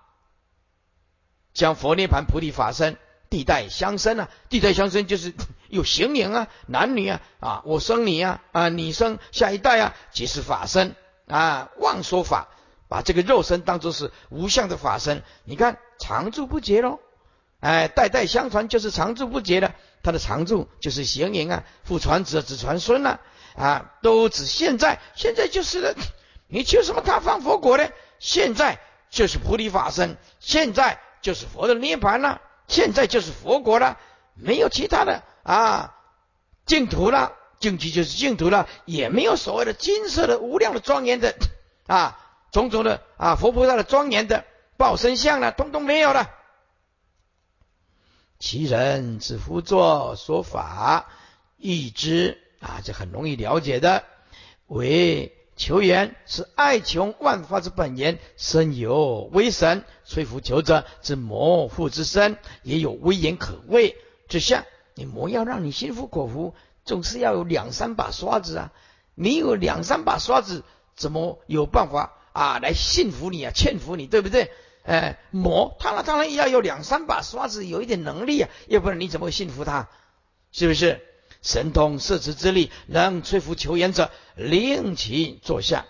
将佛涅盘菩提法身地代相生啊，地代相生就是有形影啊，男女啊啊，我生你啊啊，你生下一代啊，即是法身。啊，妄说法，把这个肉身当作是无相的法身，你看常住不绝喽。哎，代代相传就是常住不绝的，它的常住就是行影啊，父传子，子传孙呐，啊，都指现在，现在就是了。你求什么他方佛果呢？现在就是菩提法身，现在就是佛的涅盘了，现在就是佛国了，没有其他的啊净土了。净土就是净土了，也没有所谓的金色的无量的庄严的啊，种种的啊佛菩萨的庄严的报身相了，通通没有了。其人之辅作说法，易知啊，这很容易了解的。为求缘是爱穷万法之本源，身有威神，摧伏求者之魔父之身，也有威严可畏之相。你魔要让你心服口服。总是要有两三把刷子啊！你有两三把刷子，怎么有办法啊来信服你啊、劝服你，对不对？哎，魔他那当然也要有两三把刷子，有一点能力啊，要不然你怎么会信服他？是不是？神通摄持之力，能摧服求言者，令其坐下。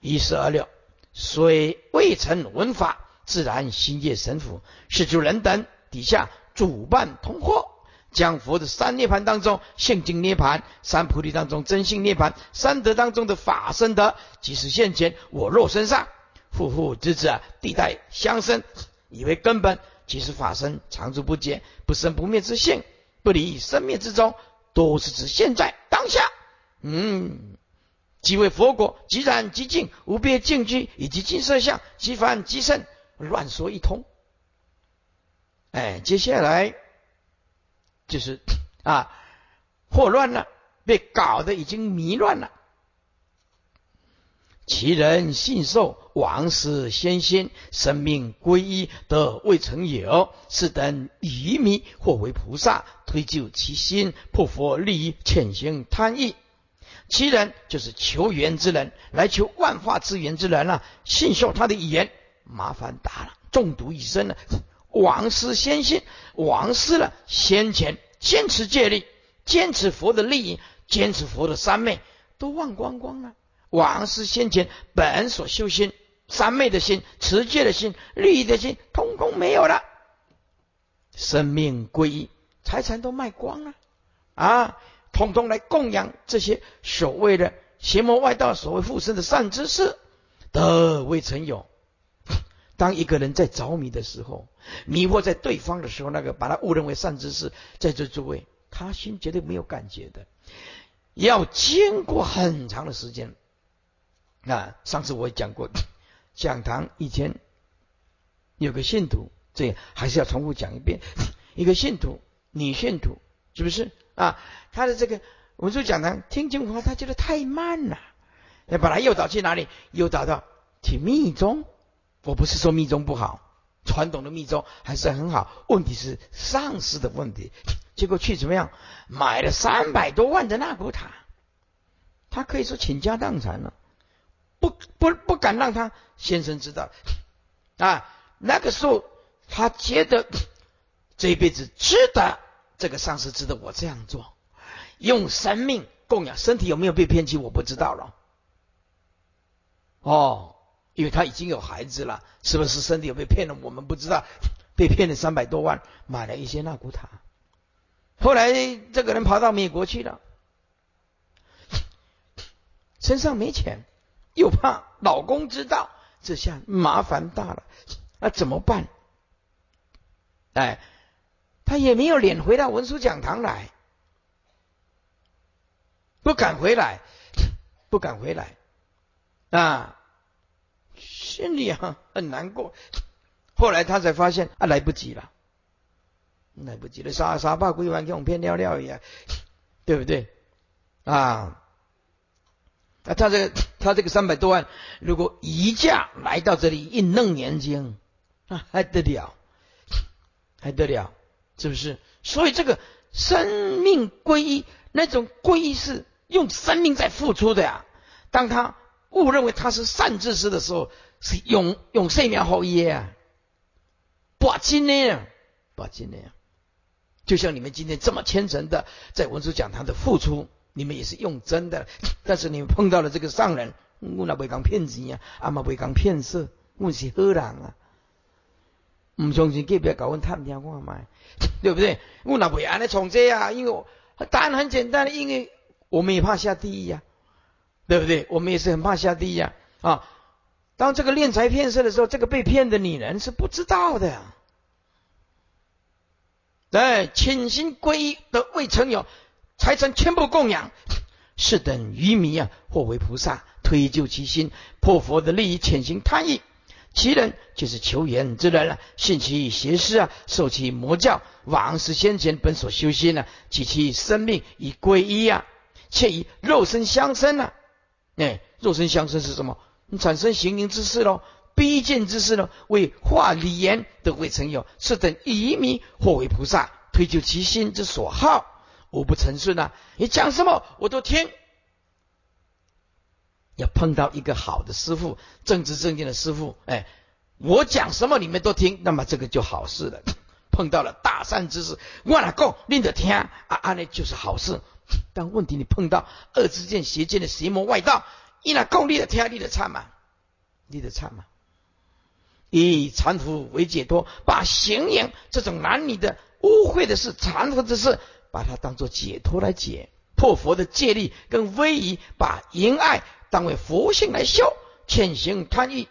一四二六，虽未曾闻法，自然心悦神服。是主人等底下主办通货。将佛的三涅盘当中性净涅盘、三菩提当中真性涅盘、三德当中的法身德，即使现前我肉身上，父父子子啊，地代相生，以为根本，即是法身常住不减、不生不灭之性，不离生灭之中，都是指现在当下。嗯，即为佛果，即然即净，无别净居，以及净色相，即凡即圣，乱说一通。哎，接下来。就是 [coughs] 啊，祸乱了，被搞得已经迷乱了。其人信受王师先仙，生命归一，得未曾有，是等愚迷或为菩萨，推就其心，破佛利益，潜行贪欲。其人就是求缘之人，来求万化之缘之人了。信受他的语言，麻烦大了，中毒一生了。王师先信，王师了，先前坚持戒律，坚持佛的利益，坚持佛的三昧，都忘光光了。王师先前本所修心，三昧的心、持戒的心、利益的心，通通没有了。生命归一，财产都卖光了啊！通通来供养这些所谓的邪魔外道、所谓附身的善知识，得未曾有。当一个人在着迷的时候，迷惑在对方的时候，那个把他误认为善知识，在这诸位，他心绝对没有感觉的，要经过很长的时间。啊，上次我也讲过，[coughs] 讲堂以前有个信徒，这还是要重复讲一遍。[coughs] 一个信徒，女信徒，是不是啊？他的这个文殊讲堂听经话，他觉得太慢了，要把他诱导去哪里？诱导到去密宗。我不是说密宗不好，传统的密宗还是很好。问题是上师的问题。结果去怎么样？买了三百多万的那古塔，他可以说倾家荡产了，不不不敢让他先生知道啊。那个时候他觉得这一辈子值得这个上司值得我这样做，用生命供养身体有没有被骗去，我不知道了。哦，因为他已经有孩子了，是不是身体有被骗了？我们不知道，被骗了三百多万，买了一些纳古塔。后来这个人跑到美国去了，身上没钱，又怕老公知道，这下麻烦大了，那怎么办？哎，他也没有脸回到文殊讲堂来，不敢回来，不敢回来。啊，心里啊很难过。后来他才发现啊，来不及了，来不及了，杀杀把鬼王给我们骗尿尿一样，对不对？啊，啊，他这个他这个三百多万，如果移驾来到这里一弄年经，啊，还得了，还得了，是不是？所以这个生命皈依，那种皈依是用生命在付出的呀。当他。误认为他是善知识的时候，是用用生命好耶啊，把金呢，把金呢，就像你们今天这么虔诚的在文殊讲堂的付出，你们也是用真的。但是你们碰到了这个上人，我那不会讲骗子呀，阿妈不会讲骗色，我是好人啊。唔相信，隔壁搞问探听看卖，对不对？我那不会安尼从这啊，因为答案很简单，因为我们也怕下地狱呀。对不对？我们也是很怕下地狱呀啊！当这个敛财骗色的时候，这个被骗的女人是不知道的。对，潜心皈依的未曾有，财产全部供养，是等愚迷啊，或为菩萨推就其心，破佛的利益，潜心贪欲。其人就是求缘之人了，信其邪师啊，受其魔教，往事先前本所修心呢，及其生命以皈依啊，且以肉身相生呢。哎，肉身相生是什么？你产生行淫之事喽，逼见之事喽，为化理言的未曾有，是等愚迷或为菩萨推就其心之所好，无不成顺呐。你讲什么我都听。要碰到一个好的师傅，正直正见的师傅，哎，我讲什么你们都听，那么这个就好事了。[laughs] 碰到了大善之事，我哪够拎得听啊？安那就是好事。[coughs] 但问题，你碰到恶之见、邪见的邪魔外道，一那共力的天力的差嘛，力的差嘛，以禅服为解脱，把行淫这种男女的污秽的事、残服之事，把它当做解脱来解，破佛的戒力跟威仪，把淫爱当为佛性来修，潜行贪欲。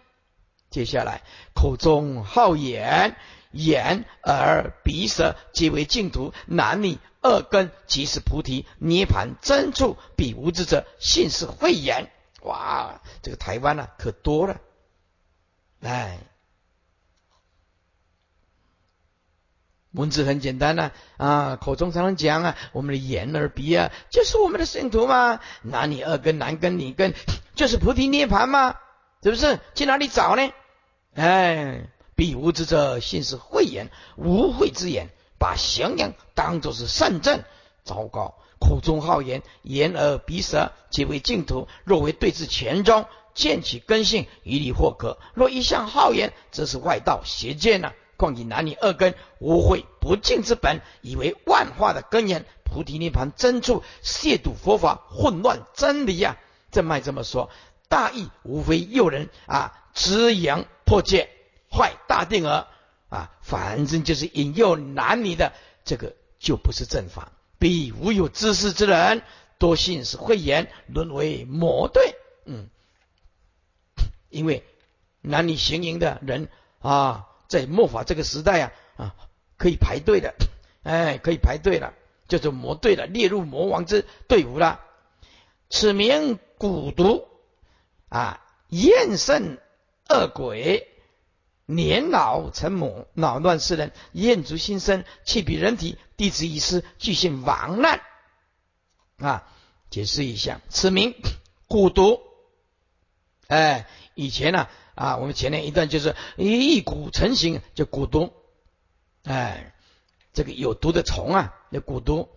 接下来口中好言。眼、耳、鼻、舌皆为净土，男女二根即是菩提涅盘真处，彼无知者信是慧眼。哇，这个台湾呢可多了。哎，文字很简单呐啊，口中常常讲啊，我们的眼、耳、鼻啊，就是我们的圣徒嘛。男女二根、男根、女根，就是菩提涅盘嘛，是不是？去哪里找呢？哎。彼无知者，信是慧眼，无慧之眼，把降阳当作是善正。糟糕，口中好言，言而鼻舌皆为净土。若为对治前中，见其根性，以理或可；若一向好言，则是外道邪见呐。况以男女二根，无秽不净之本，以为万化的根源，菩提涅盘真处，亵渎佛法，混乱真理呀！正脉这么说，大意无非诱人啊，直言破戒。坏大定额啊，反正就是引诱男女的，这个就不是正法。彼无有知识之人，多信是慧言，沦为魔对。嗯，因为男女行淫的人啊，在末法这个时代啊啊，可以排队的，哎，可以排队了，叫做魔队了，列入魔王之队伍了。此名蛊毒啊，厌胜恶鬼。年老成母，恼乱世人，厌足心生，气比人体，弟子已失，具性亡难。啊，解释一下，此名蛊毒。哎，以前呢，啊，我们前面一段就是一蛊成形，就蛊毒。哎，这个有毒的虫啊，叫蛊毒。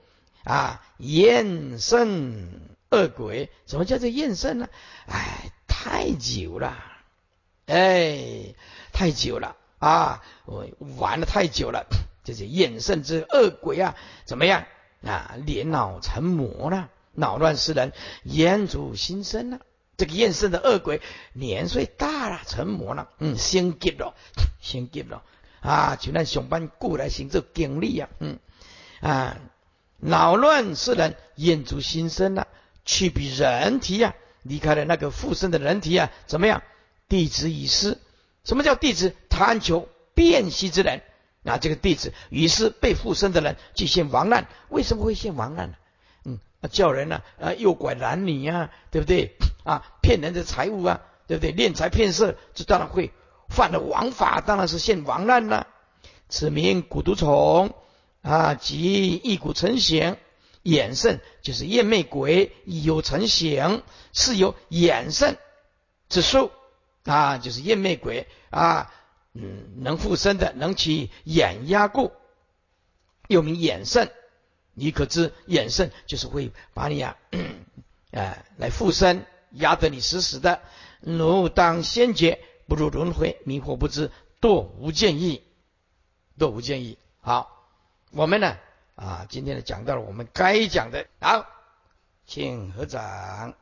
啊，厌胜恶鬼，什么叫做厌胜呢？哎，太久了，哎。太久了啊！我玩的太久了，[sniffs] 这些厌胜之恶鬼啊，怎么样啊？连脑成魔了，恼乱世人，眼足心生了。这个厌胜的恶鬼年岁大了，成魔了，嗯，先急了，[sniffs] 先急了啊！就咱上班过来行这经历呀，嗯啊，恼乱世人，言足心生了，去比人体呀，离开了那个附身的人体啊，怎么样？弟子已失。什么叫弟子？贪求辨析之人。那这个弟子于是被附身的人即现亡难。为什么会现亡难呢？嗯，叫人呢啊诱拐男女啊，对不对？啊，骗人的财物啊，对不对？敛财骗色，这当然会犯了王法，当然是现亡难了。此名蛊毒虫啊，即一股成形，衍圣就是厌魅鬼，有成形是由衍圣之术啊，就是厌魅鬼啊，嗯，能附身的，能起眼压故，又名眼圣。你可知眼圣就是会把你啊，哎，[clears throat] 来附身。压得你死死的，如当仙劫，不如轮回，迷惑不知，堕无间意，堕无间意。好，我们呢啊，今天呢讲到了我们该讲的，好，请合掌。